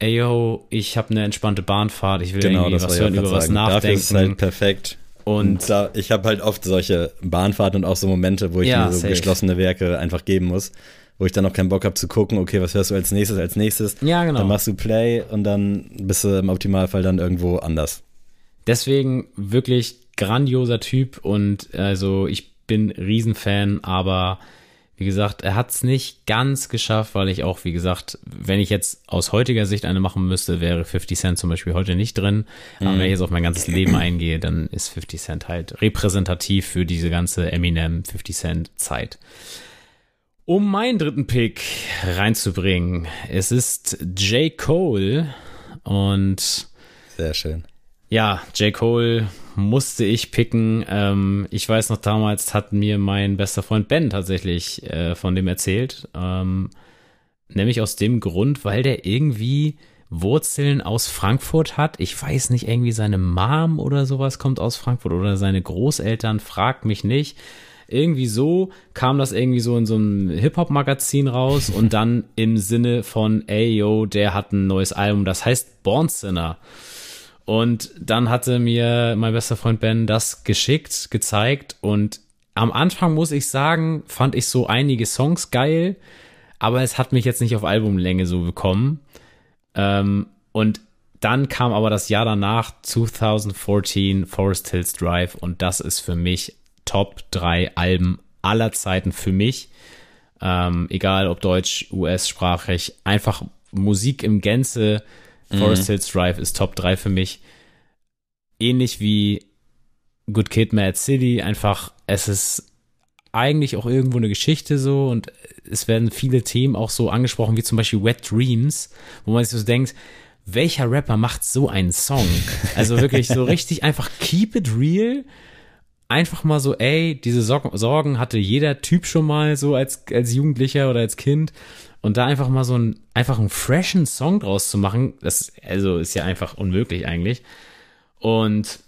ey yo, ich habe eine entspannte Bahnfahrt, ich will genau, irgendwie was hören, über sagen. was nachdenken. Dafür ist es halt perfekt. Und, und da, ich habe halt oft solche Bahnfahrten und auch so Momente, wo ich ja, mir so safe. geschlossene Werke einfach geben muss wo ich dann noch keinen Bock habe zu gucken, okay, was hörst du als nächstes, als nächstes. Ja, genau. Dann machst du Play und dann bist du im Optimalfall dann irgendwo anders. Deswegen wirklich grandioser Typ und also ich bin Riesenfan, aber wie gesagt, er hat es nicht ganz geschafft, weil ich auch, wie gesagt, wenn ich jetzt aus heutiger Sicht eine machen müsste, wäre 50 Cent zum Beispiel heute nicht drin. Aber mhm. wenn ich jetzt auf mein ganzes Leben eingehe, dann ist 50 Cent halt repräsentativ für diese ganze Eminem 50 Cent Zeit. Um meinen dritten Pick reinzubringen, es ist J. Cole und sehr schön. Ja, J. Cole musste ich picken. Ähm, ich weiß noch, damals hat mir mein bester Freund Ben tatsächlich äh, von dem erzählt. Ähm, nämlich aus dem Grund, weil der irgendwie Wurzeln aus Frankfurt hat. Ich weiß nicht, irgendwie seine Mom oder sowas kommt aus Frankfurt oder seine Großeltern, fragt mich nicht irgendwie so kam das irgendwie so in so einem Hip-Hop-Magazin raus und dann im Sinne von, ey, yo, der hat ein neues Album, das heißt Born Sinner. Und dann hatte mir mein bester Freund Ben das geschickt, gezeigt und am Anfang muss ich sagen, fand ich so einige Songs geil, aber es hat mich jetzt nicht auf Albumlänge so bekommen. Ähm, und dann kam aber das Jahr danach, 2014, Forest Hills Drive, und das ist für mich Top 3 Alben aller Zeiten für mich. Ähm, egal ob deutsch, US-sprachig, einfach Musik im Gänze. Forest mhm. Hills Drive ist Top 3 für mich. Ähnlich wie Good Kid, Mad City, einfach, es ist eigentlich auch irgendwo eine Geschichte so und es werden viele Themen auch so angesprochen, wie zum Beispiel Wet Dreams, wo man sich so denkt, welcher Rapper macht so einen Song? Also wirklich so richtig einfach keep it real. Einfach mal so, ey, diese Sorgen hatte jeder Typ schon mal so als, als Jugendlicher oder als Kind. Und da einfach mal so ein, einfach einen freshen Song draus zu machen, das, also ist ja einfach unmöglich eigentlich. Und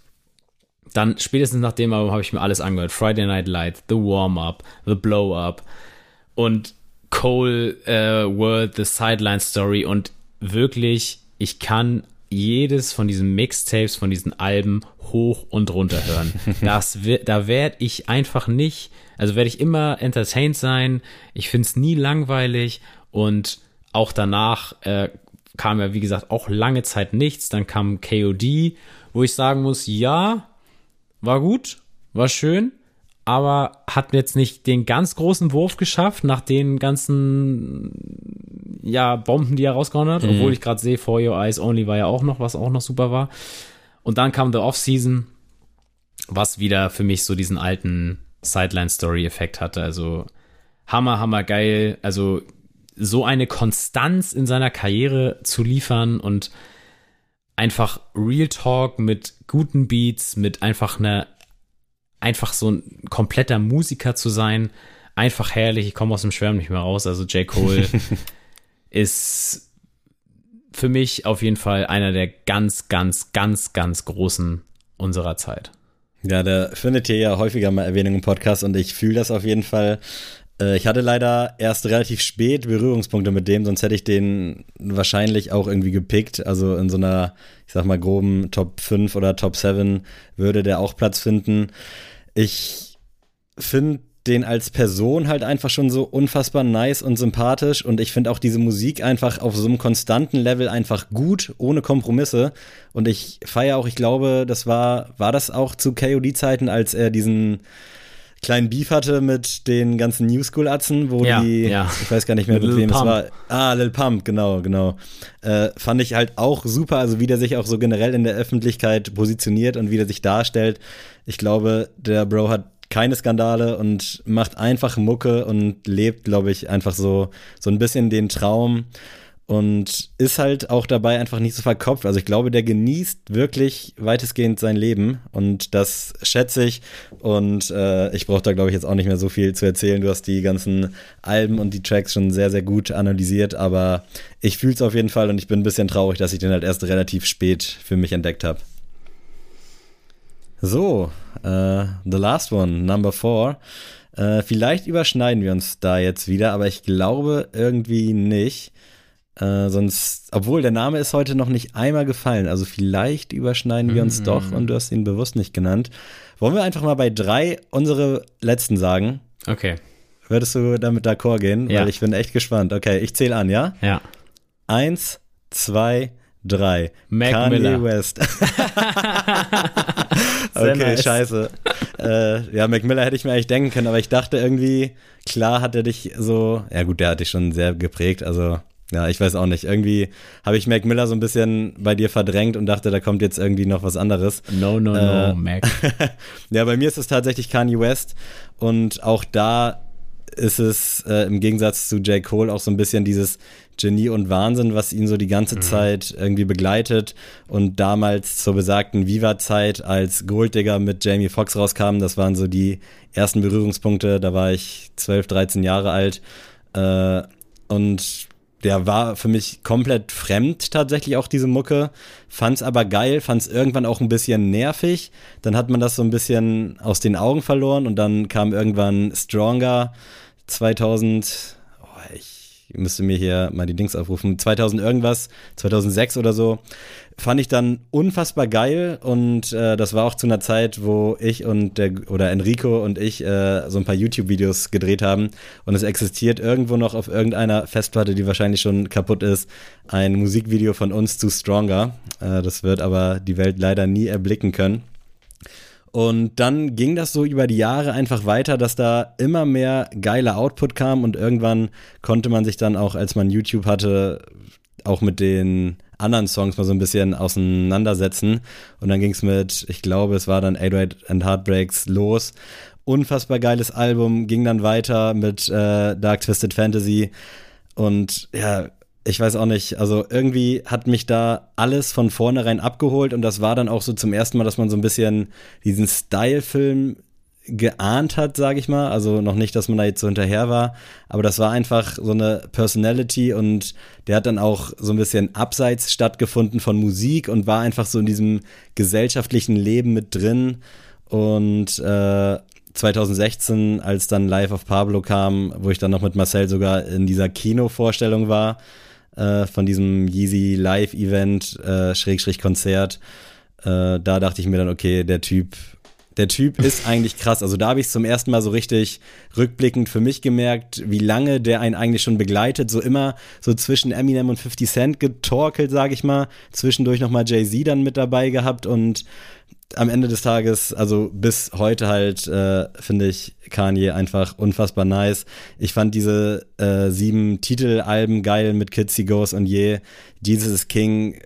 dann spätestens nach dem Album habe ich mir alles angehört. Friday Night Light, The Warm-Up, The Blow-Up und Cole uh, World, The Sideline Story und wirklich ich kann jedes von diesen Mixtapes, von diesen Alben hoch und runter hören. Das, da werde ich einfach nicht, also werde ich immer entertained sein. Ich finde es nie langweilig und auch danach äh, kam ja, wie gesagt, auch lange Zeit nichts. Dann kam KOD, wo ich sagen muss, ja, war gut, war schön, aber hat jetzt nicht den ganz großen Wurf geschafft nach den ganzen ja, Bomben, die er rausgehauen hat, mhm. obwohl ich gerade sehe, For Your Eyes Only war ja auch noch, was auch noch super war. Und dann kam The Off-Season, was wieder für mich so diesen alten Sideline-Story-Effekt hatte. Also hammer, hammer geil. Also so eine Konstanz in seiner Karriere zu liefern und einfach Real Talk mit guten Beats, mit einfach einer, einfach so ein kompletter Musiker zu sein. Einfach herrlich. Ich komme aus dem Schwärmen nicht mehr raus. Also J. Cole ist für mich auf jeden Fall einer der ganz, ganz, ganz, ganz großen unserer Zeit. Ja, der findet hier ja häufiger mal Erwähnung im Podcast und ich fühle das auf jeden Fall. Äh, ich hatte leider erst relativ spät Berührungspunkte mit dem, sonst hätte ich den wahrscheinlich auch irgendwie gepickt. Also in so einer, ich sag mal, groben Top 5 oder Top 7 würde der auch Platz finden. Ich finde den als Person halt einfach schon so unfassbar nice und sympathisch und ich finde auch diese Musik einfach auf so einem konstanten Level einfach gut, ohne Kompromisse. Und ich feiere auch, ich glaube, das war, war das auch zu KOD-Zeiten, als er diesen kleinen Beef hatte mit den ganzen New School Atzen, wo ja, die, ja. ich weiß gar nicht mehr, mit, mit wem Pump. es war. Ah, Lil Pump, genau, genau. Äh, fand ich halt auch super, also wie der sich auch so generell in der Öffentlichkeit positioniert und wie der sich darstellt. Ich glaube, der Bro hat keine Skandale und macht einfach Mucke und lebt, glaube ich, einfach so, so ein bisschen den Traum und ist halt auch dabei einfach nicht so verkopft. Also ich glaube, der genießt wirklich weitestgehend sein Leben und das schätze ich. Und äh, ich brauche da, glaube ich, jetzt auch nicht mehr so viel zu erzählen. Du hast die ganzen Alben und die Tracks schon sehr, sehr gut analysiert, aber ich fühle es auf jeden Fall und ich bin ein bisschen traurig, dass ich den halt erst relativ spät für mich entdeckt habe. So, äh, The Last One, Number Four. Äh, vielleicht überschneiden wir uns da jetzt wieder, aber ich glaube irgendwie nicht. Äh, sonst, obwohl der Name ist heute noch nicht einmal gefallen, also vielleicht überschneiden wir uns mm. doch und du hast ihn bewusst nicht genannt. Wollen wir einfach mal bei drei unsere letzten sagen? Okay. Würdest du damit d'accord gehen? Ja. Weil ich bin echt gespannt. Okay, ich zähle an, ja? Ja. Eins, zwei, drei. Mac Kanye Miller. West. okay, nice. scheiße. äh, ja, Mac Miller hätte ich mir eigentlich denken können, aber ich dachte irgendwie, klar hat er dich so, ja gut, der hat dich schon sehr geprägt, also ja, ich weiß auch nicht. Irgendwie habe ich Mac Miller so ein bisschen bei dir verdrängt und dachte, da kommt jetzt irgendwie noch was anderes. No, no, äh, no, Mac. ja, bei mir ist es tatsächlich Kanye West und auch da ist es äh, im Gegensatz zu J. Cole auch so ein bisschen dieses Genie und Wahnsinn, was ihn so die ganze mhm. Zeit irgendwie begleitet. Und damals zur besagten Viva-Zeit, als Golddigger mit Jamie Foxx rauskam, das waren so die ersten Berührungspunkte. Da war ich 12, 13 Jahre alt. Äh, und der war für mich komplett fremd tatsächlich auch diese Mucke, fand's aber geil, fand's irgendwann auch ein bisschen nervig, dann hat man das so ein bisschen aus den Augen verloren und dann kam irgendwann Stronger 2000, oh, ich müsste mir hier mal die Dings aufrufen, 2000 irgendwas, 2006 oder so, fand ich dann unfassbar geil und äh, das war auch zu einer Zeit, wo ich und der, oder Enrico und ich äh, so ein paar YouTube-Videos gedreht haben und es existiert irgendwo noch auf irgendeiner Festplatte, die wahrscheinlich schon kaputt ist, ein Musikvideo von uns zu Stronger. Äh, das wird aber die Welt leider nie erblicken können. Und dann ging das so über die Jahre einfach weiter, dass da immer mehr geile Output kam und irgendwann konnte man sich dann auch, als man YouTube hatte, auch mit den anderen Songs mal so ein bisschen auseinandersetzen. Und dann ging es mit, ich glaube, es war dann 808 and Heartbreaks los. Unfassbar geiles Album, ging dann weiter mit äh, Dark Twisted Fantasy. Und ja, ich weiß auch nicht, also irgendwie hat mich da alles von vornherein abgeholt und das war dann auch so zum ersten Mal, dass man so ein bisschen diesen Style-Film geahnt hat, sage ich mal. Also noch nicht, dass man da jetzt so hinterher war, aber das war einfach so eine Personality und der hat dann auch so ein bisschen abseits stattgefunden von Musik und war einfach so in diesem gesellschaftlichen Leben mit drin und äh, 2016, als dann Live of Pablo kam, wo ich dann noch mit Marcel sogar in dieser Kinovorstellung war, äh, von diesem Yeezy Live-Event, äh, Schrägstrich Konzert. Äh, da dachte ich mir dann, okay, der Typ, der Typ ist eigentlich krass. Also da habe ich es zum ersten Mal so richtig rückblickend für mich gemerkt, wie lange der einen eigentlich schon begleitet. So immer so zwischen Eminem und 50 Cent getorkelt, sage ich mal. Zwischendurch nochmal Jay-Z dann mit dabei gehabt und am Ende des Tages, also bis heute halt, äh, finde ich Kanye einfach unfassbar nice. Ich fand diese äh, sieben Titelalben geil mit Kitsy Goes und je. Jesus is King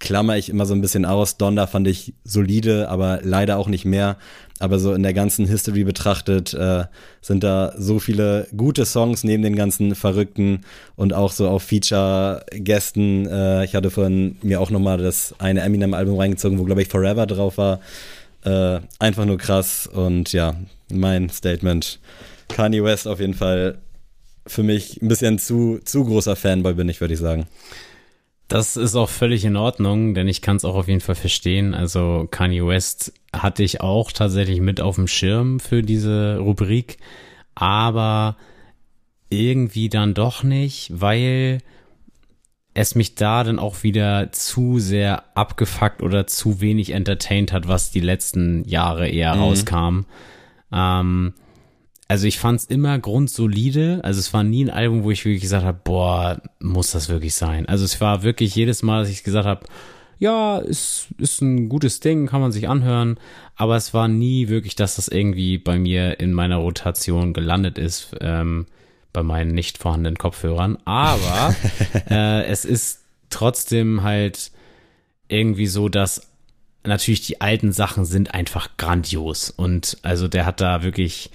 klammer ich immer so ein bisschen aus. Donda fand ich solide, aber leider auch nicht mehr. Aber so in der ganzen History betrachtet äh, sind da so viele gute Songs neben den ganzen Verrückten und auch so auf Feature-Gästen. Äh, ich hatte vorhin mir auch nochmal das eine Eminem-Album reingezogen, wo glaube ich Forever drauf war. Äh, einfach nur krass und ja, mein Statement. Kanye West auf jeden Fall für mich ein bisschen zu, zu großer Fanboy bin ich, würde ich sagen. Das ist auch völlig in Ordnung, denn ich kann es auch auf jeden Fall verstehen. Also Kanye West hatte ich auch tatsächlich mit auf dem Schirm für diese Rubrik, aber irgendwie dann doch nicht, weil es mich da dann auch wieder zu sehr abgefuckt oder zu wenig entertained hat, was die letzten Jahre eher mhm. rauskam. Ähm, also ich fand es immer grundsolide. Also es war nie ein Album, wo ich wirklich gesagt habe, boah, muss das wirklich sein. Also es war wirklich jedes Mal, dass ich gesagt habe, ja, ist, ist ein gutes Ding, kann man sich anhören. Aber es war nie wirklich, dass das irgendwie bei mir in meiner Rotation gelandet ist, ähm, bei meinen nicht vorhandenen Kopfhörern. Aber äh, es ist trotzdem halt irgendwie so, dass natürlich die alten Sachen sind einfach grandios. Und also der hat da wirklich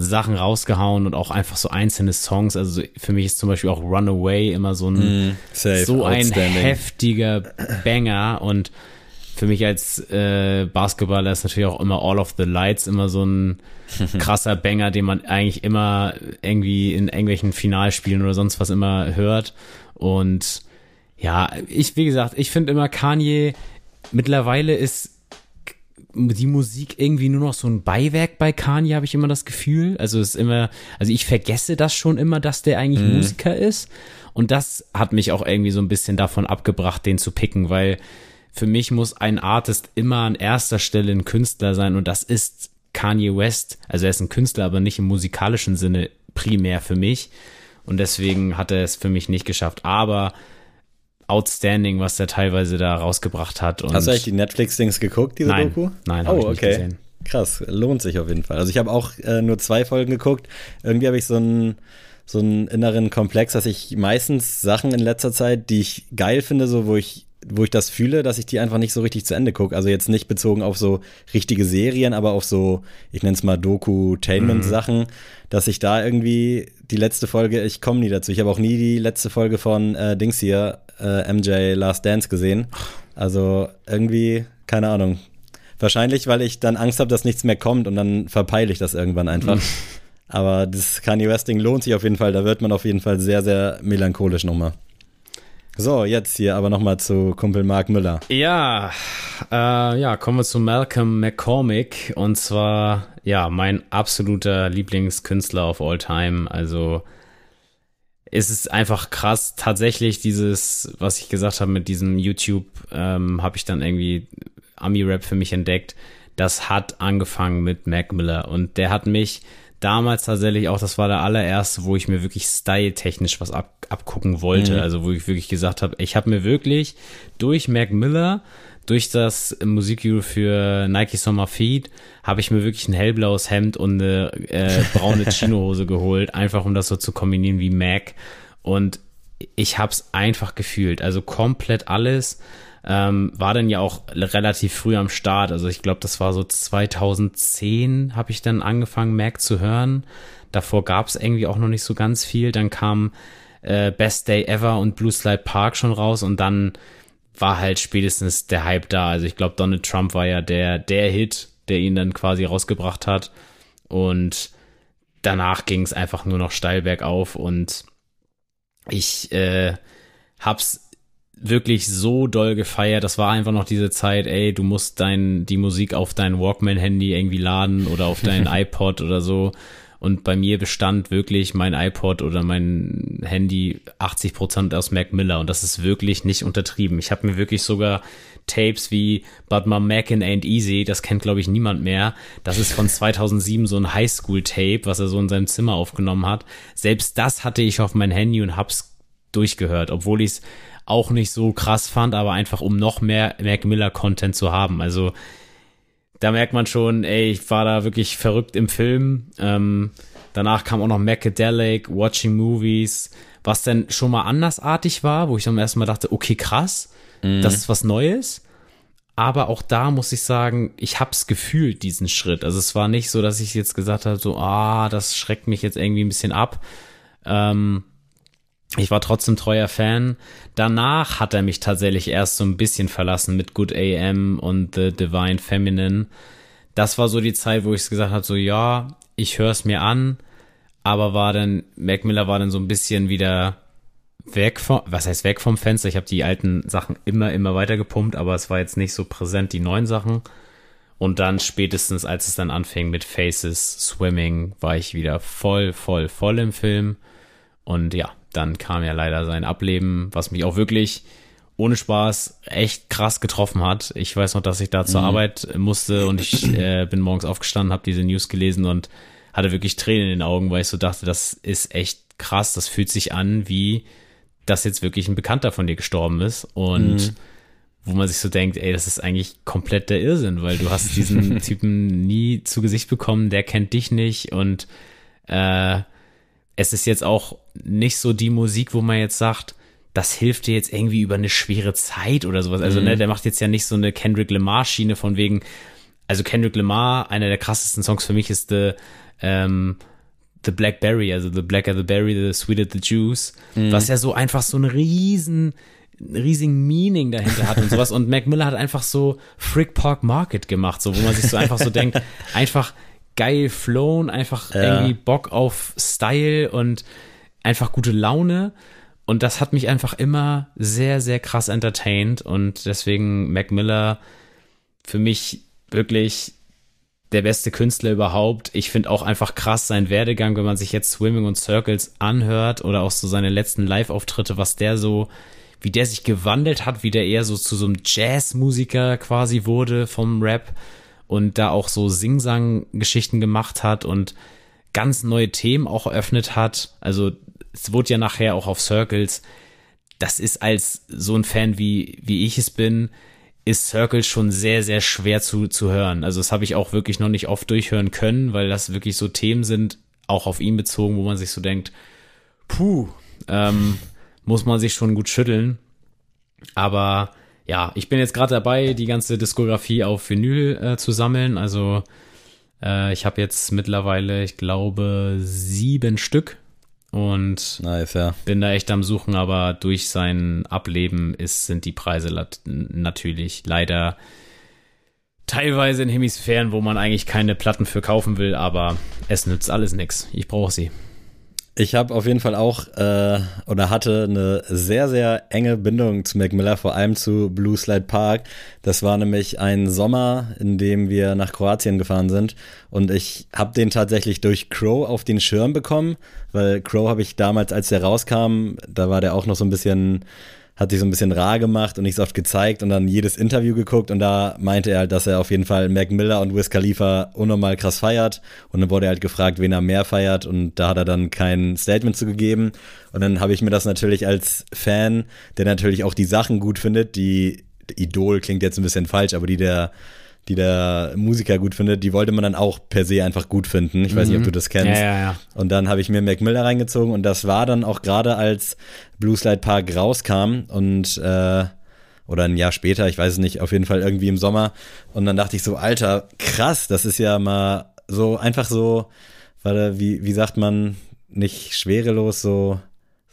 Sachen rausgehauen und auch einfach so einzelne Songs. Also für mich ist zum Beispiel auch Runaway immer so ein, mm, safe, so ein heftiger Banger und für mich als äh, Basketballer ist natürlich auch immer All of the Lights immer so ein krasser Banger, den man eigentlich immer irgendwie in irgendwelchen Finalspielen oder sonst was immer hört. Und ja, ich, wie gesagt, ich finde immer Kanye mittlerweile ist die Musik irgendwie nur noch so ein Beiwerk bei Kanye, habe ich immer das Gefühl. Also es ist immer, also ich vergesse das schon immer, dass der eigentlich mhm. Musiker ist. Und das hat mich auch irgendwie so ein bisschen davon abgebracht, den zu picken, weil für mich muss ein Artist immer an erster Stelle ein Künstler sein und das ist Kanye West. Also er ist ein Künstler, aber nicht im musikalischen Sinne primär für mich. Und deswegen hat er es für mich nicht geschafft. Aber outstanding, was der teilweise da rausgebracht hat. Und Hast du eigentlich die Netflix-Dings geguckt, diese nein, Doku? Nein, habe oh, okay. gesehen. Krass, lohnt sich auf jeden Fall. Also ich habe auch äh, nur zwei Folgen geguckt. Irgendwie habe ich so einen so einen inneren Komplex, dass ich meistens Sachen in letzter Zeit, die ich geil finde, so wo ich wo ich das fühle, dass ich die einfach nicht so richtig zu Ende gucke. Also jetzt nicht bezogen auf so richtige Serien, aber auf so, ich nenne es mal Doku-Tainment-Sachen, mhm. dass ich da irgendwie die letzte Folge, ich komme nie dazu. Ich habe auch nie die letzte Folge von äh, Dings hier, äh, MJ Last Dance gesehen. Also irgendwie, keine Ahnung. Wahrscheinlich, weil ich dann Angst habe, dass nichts mehr kommt und dann verpeile ich das irgendwann einfach. Aber das Kanye Westing lohnt sich auf jeden Fall. Da wird man auf jeden Fall sehr, sehr melancholisch nochmal. So, jetzt hier aber nochmal zu Kumpel Mark Müller. Ja, äh, ja, kommen wir zu Malcolm McCormick. Und zwar, ja, mein absoluter Lieblingskünstler of all time. Also, es ist einfach krass. Tatsächlich dieses, was ich gesagt habe mit diesem YouTube, ähm, habe ich dann irgendwie Ami-Rap für mich entdeckt. Das hat angefangen mit Mac Miller und der hat mich damals tatsächlich auch, das war der allererste, wo ich mir wirklich style-technisch was ab, abgucken wollte. Mhm. Also wo ich wirklich gesagt habe, ich habe mir wirklich durch Mac Miller, durch das Musikvideo für Nike Summer Feed, habe ich mir wirklich ein hellblaues Hemd und eine äh, braune Chinohose geholt, einfach um das so zu kombinieren wie Mac. Und ich habe es einfach gefühlt. Also komplett alles. Ähm, war dann ja auch relativ früh am Start. Also ich glaube, das war so 2010 habe ich dann angefangen, Mac zu hören. Davor gab es irgendwie auch noch nicht so ganz viel. Dann kam äh, Best Day Ever und Blue Slide Park schon raus und dann war halt spätestens der Hype da. Also ich glaube, Donald Trump war ja der, der Hit, der ihn dann quasi rausgebracht hat. Und danach ging es einfach nur noch steil bergauf und ich äh, hab's wirklich so doll gefeiert. Das war einfach noch diese Zeit, ey, du musst dein, die Musik auf dein Walkman-Handy irgendwie laden oder auf dein iPod oder so. Und bei mir bestand wirklich mein iPod oder mein Handy 80 Prozent aus Mac Miller. Und das ist wirklich nicht untertrieben. Ich habe mir wirklich sogar Tapes wie But My Mackin' Ain't Easy, das kennt glaube ich niemand mehr. Das ist von 2007 so ein Highschool-Tape, was er so in seinem Zimmer aufgenommen hat. Selbst das hatte ich auf mein Handy und hab's durchgehört, obwohl ich es auch nicht so krass fand, aber einfach um noch mehr Mac Miller Content zu haben. Also da merkt man schon, ey, ich war da wirklich verrückt im Film. Ähm, danach kam auch noch Macadelic, Watching Movies, was dann schon mal andersartig war, wo ich dann erstmal dachte, okay, krass, mhm. das ist was Neues. Aber auch da muss ich sagen, ich hab's gefühlt, diesen Schritt. Also es war nicht so, dass ich jetzt gesagt habe, so, ah, das schreckt mich jetzt irgendwie ein bisschen ab. Ähm, ich war trotzdem treuer Fan. Danach hat er mich tatsächlich erst so ein bisschen verlassen mit Good AM und The Divine Feminine. Das war so die Zeit, wo ich gesagt habe, so ja, ich höre es mir an, aber war dann, Mac Miller war dann so ein bisschen wieder weg vom, was heißt weg vom Fenster? Ich habe die alten Sachen immer, immer weiter gepumpt, aber es war jetzt nicht so präsent, die neuen Sachen. Und dann spätestens, als es dann anfing mit Faces, Swimming, war ich wieder voll, voll, voll im Film. Und ja, dann kam ja leider sein Ableben, was mich auch wirklich ohne Spaß echt krass getroffen hat. Ich weiß noch, dass ich da zur mhm. Arbeit musste und ich äh, bin morgens aufgestanden, habe diese News gelesen und hatte wirklich Tränen in den Augen, weil ich so dachte, das ist echt krass. Das fühlt sich an, wie dass jetzt wirklich ein Bekannter von dir gestorben ist und mhm. wo man sich so denkt, ey, das ist eigentlich komplett der Irrsinn, weil du hast diesen Typen nie zu Gesicht bekommen, der kennt dich nicht und äh, es ist jetzt auch nicht so die Musik, wo man jetzt sagt, das hilft dir jetzt irgendwie über eine schwere Zeit oder sowas. Also, ne, mhm. ne, der macht jetzt ja nicht so eine Kendrick Lamar-Schiene von wegen, also Kendrick Lamar, einer der krassesten Songs für mich ist The, ähm, The Blackberry, also The Blacker the Berry, The Sweeter the Juice, mhm. was ja so einfach so ein riesen, riesigen Meaning dahinter hat und sowas. Und Mac Miller hat einfach so Frick Park Market gemacht, so, wo man sich so einfach so denkt, einfach geil flown, einfach ja. irgendwie Bock auf Style und einfach gute Laune. Und das hat mich einfach immer sehr, sehr krass entertained. Und deswegen Mac Miller für mich wirklich der beste Künstler überhaupt. Ich finde auch einfach krass sein Werdegang, wenn man sich jetzt Swimming und Circles anhört oder auch so seine letzten Live-Auftritte, was der so, wie der sich gewandelt hat, wie der eher so zu so einem Jazz-Musiker quasi wurde vom Rap und da auch so Sing-Sang-Geschichten gemacht hat und ganz neue Themen auch eröffnet hat. Also es wurde ja nachher auch auf Circles. Das ist als so ein Fan wie, wie ich es bin, ist Circles schon sehr, sehr schwer zu, zu hören. Also das habe ich auch wirklich noch nicht oft durchhören können, weil das wirklich so Themen sind, auch auf ihn bezogen, wo man sich so denkt, puh, ähm, muss man sich schon gut schütteln. Aber ja, ich bin jetzt gerade dabei, die ganze Diskografie auf Vinyl äh, zu sammeln. Also äh, ich habe jetzt mittlerweile, ich glaube, sieben Stück und nice, ja. bin da echt am Suchen, aber durch sein Ableben ist, sind die Preise natürlich leider teilweise in Hemisphären, wo man eigentlich keine Platten für kaufen will, aber es nützt alles nichts. Ich brauche sie. Ich habe auf jeden Fall auch äh, oder hatte eine sehr, sehr enge Bindung zu Mac Miller, vor allem zu Blue Slide Park. Das war nämlich ein Sommer, in dem wir nach Kroatien gefahren sind und ich habe den tatsächlich durch Crow auf den Schirm bekommen, weil Crow habe ich damals, als der rauskam, da war der auch noch so ein bisschen hat sich so ein bisschen rar gemacht und nicht so oft gezeigt und dann jedes Interview geguckt und da meinte er halt, dass er auf jeden Fall Mac Miller und Wiz Khalifa unnormal krass feiert. Und dann wurde er halt gefragt, wen er mehr feiert und da hat er dann kein Statement zu gegeben. Und dann habe ich mir das natürlich als Fan, der natürlich auch die Sachen gut findet, die Idol klingt jetzt ein bisschen falsch, aber die der die der Musiker gut findet, die wollte man dann auch per se einfach gut finden. Ich weiß mhm. nicht, ob du das kennst. Ja, ja, ja. Und dann habe ich mir Mac Miller reingezogen und das war dann auch gerade als Blue Slide Park rauskam und äh, oder ein Jahr später, ich weiß es nicht, auf jeden Fall irgendwie im Sommer. Und dann dachte ich so, Alter, krass, das ist ja mal so einfach so, weil wie, wie sagt man, nicht schwerelos, so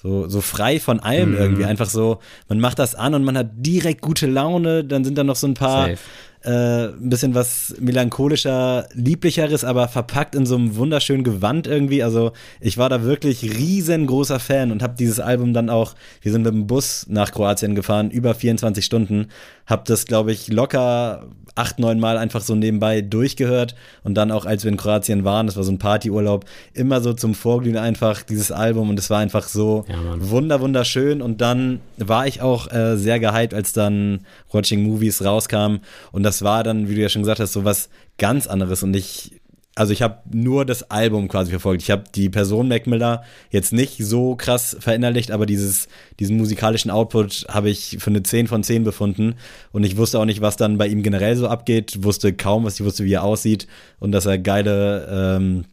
so, so frei von allem mhm. irgendwie. Einfach so, man macht das an und man hat direkt gute Laune. Dann sind da noch so ein paar Safe äh, ein bisschen was melancholischer, lieblicheres, aber verpackt in so einem wunderschönen Gewand irgendwie. Also ich war da wirklich riesengroßer Fan und habe dieses Album dann auch, wir sind mit dem Bus nach Kroatien gefahren, über 24 Stunden, habe das, glaube ich, locker acht, neun Mal einfach so nebenbei durchgehört und dann auch, als wir in Kroatien waren, das war so ein Partyurlaub, immer so zum Vorglühen einfach dieses Album und es war einfach so ja, wunder, wunderschön. Und dann war ich auch äh, sehr gehypt, als dann Watching Movies rauskam. Und das war dann, wie du ja schon gesagt hast, so was ganz anderes und ich also ich habe nur das Album quasi verfolgt. Ich habe die Person Mac Miller jetzt nicht so krass verinnerlicht, aber dieses, diesen musikalischen Output habe ich für eine 10 von 10 befunden. Und ich wusste auch nicht, was dann bei ihm generell so abgeht, wusste kaum, was ich wusste, wie er aussieht und dass er geile ähm,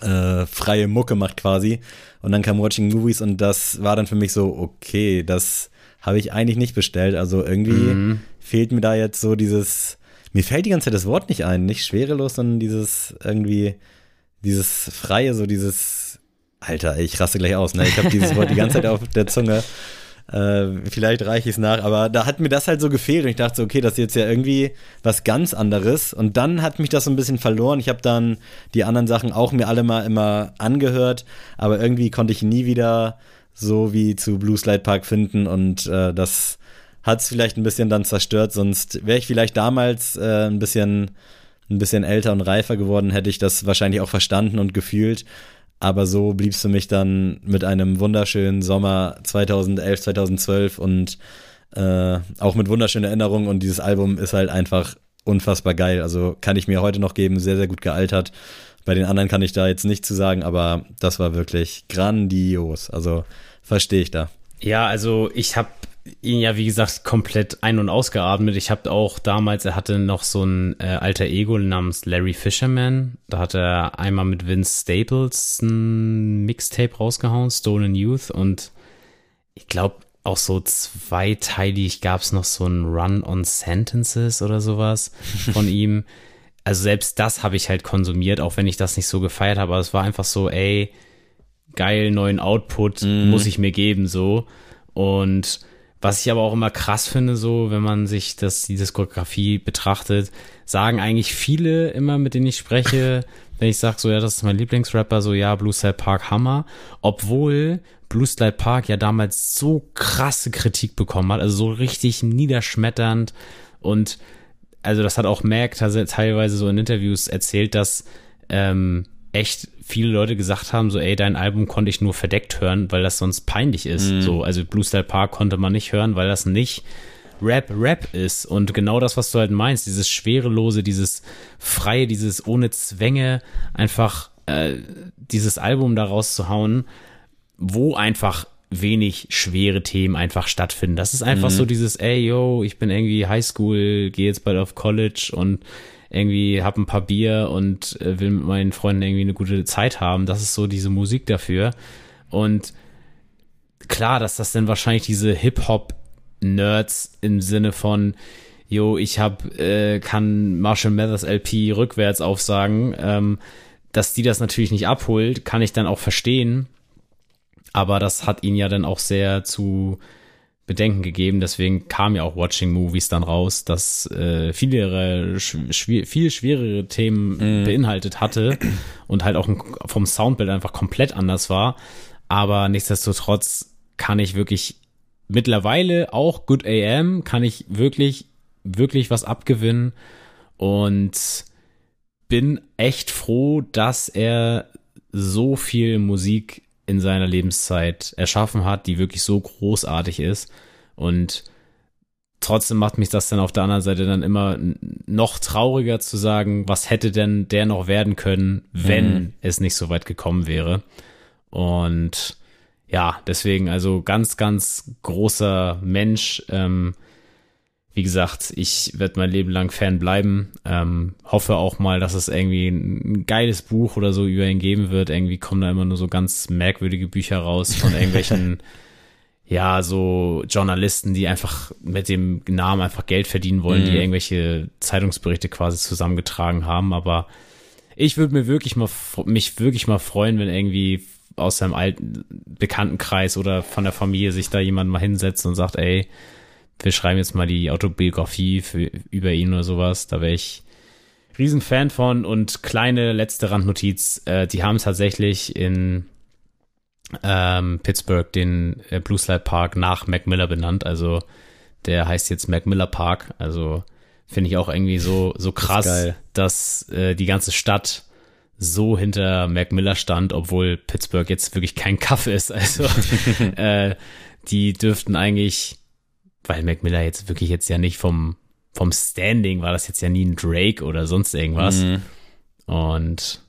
äh, freie Mucke macht quasi. Und dann kam Watching Movies und das war dann für mich so, okay, das habe ich eigentlich nicht bestellt. Also irgendwie mhm. fehlt mir da jetzt so dieses mir fällt die ganze Zeit das Wort nicht ein, nicht schwerelos, sondern dieses irgendwie, dieses freie, so dieses, Alter, ich raste gleich aus, ne? Ich habe dieses Wort die ganze Zeit auf der Zunge. Äh, vielleicht reiche ich es nach, aber da hat mir das halt so gefehlt und ich dachte so, okay, das ist jetzt ja irgendwie was ganz anderes und dann hat mich das so ein bisschen verloren. Ich habe dann die anderen Sachen auch mir alle mal immer angehört, aber irgendwie konnte ich nie wieder so wie zu Blue Slide Park finden und äh, das hat es vielleicht ein bisschen dann zerstört. Sonst wäre ich vielleicht damals äh, ein bisschen ein bisschen älter und reifer geworden, hätte ich das wahrscheinlich auch verstanden und gefühlt. Aber so blieb es für mich dann mit einem wunderschönen Sommer 2011, 2012 und äh, auch mit wunderschönen Erinnerungen. Und dieses Album ist halt einfach unfassbar geil. Also kann ich mir heute noch geben, sehr, sehr gut gealtert. Bei den anderen kann ich da jetzt nicht zu sagen, aber das war wirklich grandios. Also verstehe ich da. Ja, also ich habe ihn ja, wie gesagt, komplett ein- und ausgeatmet. Ich habe auch damals, er hatte noch so ein äh, alter Ego namens Larry Fisherman. Da hat er einmal mit Vince Staples ein Mixtape rausgehauen, Stolen Youth. Und ich glaube, auch so zweiteilig gab es noch so ein Run on Sentences oder sowas von ihm. Also selbst das habe ich halt konsumiert, auch wenn ich das nicht so gefeiert habe. Aber es war einfach so, ey, geil, neuen Output mm. muss ich mir geben, so. Und was ich aber auch immer krass finde, so, wenn man sich das, die Diskografie betrachtet, sagen eigentlich viele immer, mit denen ich spreche, wenn ich sage, so, ja, das ist mein Lieblingsrapper, so, ja, Blue Slide Park Hammer, obwohl Blue Slide Park ja damals so krasse Kritik bekommen hat, also so richtig niederschmetternd und also das hat auch Mac teilweise so in Interviews erzählt, dass ähm, echt viele Leute gesagt haben, so, ey, dein Album konnte ich nur verdeckt hören, weil das sonst peinlich ist. Mm. So, also Blue Style Park konnte man nicht hören, weil das nicht Rap Rap ist. Und genau das, was du halt meinst, dieses Schwerelose, dieses Freie, dieses ohne Zwänge, einfach äh, dieses Album da rauszuhauen, wo einfach wenig schwere Themen einfach stattfinden. Das ist einfach mhm. so dieses, ey, yo, ich bin irgendwie Highschool, gehe jetzt bald auf College und irgendwie habe ein paar Bier und äh, will mit meinen Freunden irgendwie eine gute Zeit haben. Das ist so diese Musik dafür. Und klar, dass das dann wahrscheinlich diese Hip-Hop-Nerds im Sinne von, yo, ich hab, äh, kann Marshall Mathers LP rückwärts aufsagen, ähm, dass die das natürlich nicht abholt, kann ich dann auch verstehen. Aber das hat ihn ja dann auch sehr zu Bedenken gegeben. Deswegen kam ja auch Watching Movies dann raus, dass äh, viele schw viel schwerere Themen mm. beinhaltet hatte und halt auch vom Soundbild einfach komplett anders war. Aber nichtsdestotrotz kann ich wirklich mittlerweile auch Good AM, kann ich wirklich, wirklich was abgewinnen und bin echt froh, dass er so viel Musik in seiner Lebenszeit erschaffen hat, die wirklich so großartig ist. Und trotzdem macht mich das dann auf der anderen Seite dann immer noch trauriger zu sagen, was hätte denn der noch werden können, wenn mhm. es nicht so weit gekommen wäre. Und ja, deswegen also ganz, ganz großer Mensch. Ähm, wie gesagt, ich werde mein Leben lang Fan bleiben. Ähm, hoffe auch mal, dass es irgendwie ein geiles Buch oder so über ihn geben wird. Irgendwie kommen da immer nur so ganz merkwürdige Bücher raus von irgendwelchen, ja, so Journalisten, die einfach mit dem Namen einfach Geld verdienen wollen, mhm. die irgendwelche Zeitungsberichte quasi zusammengetragen haben. Aber ich würde mir wirklich mal, mich wirklich mal freuen, wenn irgendwie aus seinem alten Bekanntenkreis oder von der Familie sich da jemand mal hinsetzt und sagt, ey, wir schreiben jetzt mal die Autobiografie für, über ihn oder sowas. Da wäre ich Riesenfan von. Und kleine letzte Randnotiz, äh, die haben tatsächlich in ähm, Pittsburgh den äh, Blue Slide Park nach Mac Miller benannt. Also der heißt jetzt Mac Miller Park. Also finde ich auch irgendwie so, so krass, das dass äh, die ganze Stadt so hinter Mac Miller stand, obwohl Pittsburgh jetzt wirklich kein Kaff ist. Also äh, die dürften eigentlich weil Mac Miller jetzt wirklich jetzt ja nicht vom, vom Standing war das jetzt ja nie ein Drake oder sonst irgendwas. Mhm. Und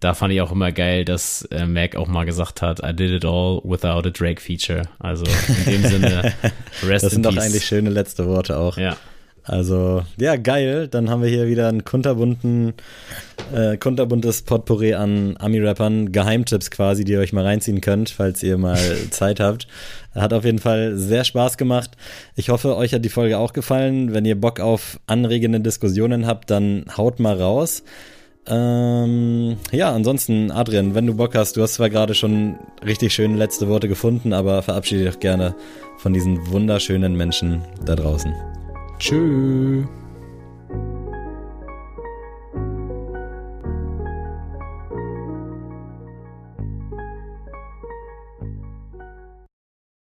da fand ich auch immer geil, dass äh, Mac auch mal gesagt hat, I did it all without a Drake feature. Also in dem Sinne, rest Das sind doch eigentlich schöne letzte Worte auch. Ja. Also, ja, geil. Dann haben wir hier wieder ein kunterbunten, äh, kunterbuntes Potpourri an Ami-Rappern, Geheimtipps quasi, die ihr euch mal reinziehen könnt, falls ihr mal Zeit habt. Hat auf jeden Fall sehr Spaß gemacht. Ich hoffe, euch hat die Folge auch gefallen. Wenn ihr Bock auf anregende Diskussionen habt, dann haut mal raus. Ähm, ja, ansonsten, Adrian, wenn du Bock hast, du hast zwar gerade schon richtig schöne letzte Worte gefunden, aber verabschiede dich doch gerne von diesen wunderschönen Menschen da draußen. Tschüss.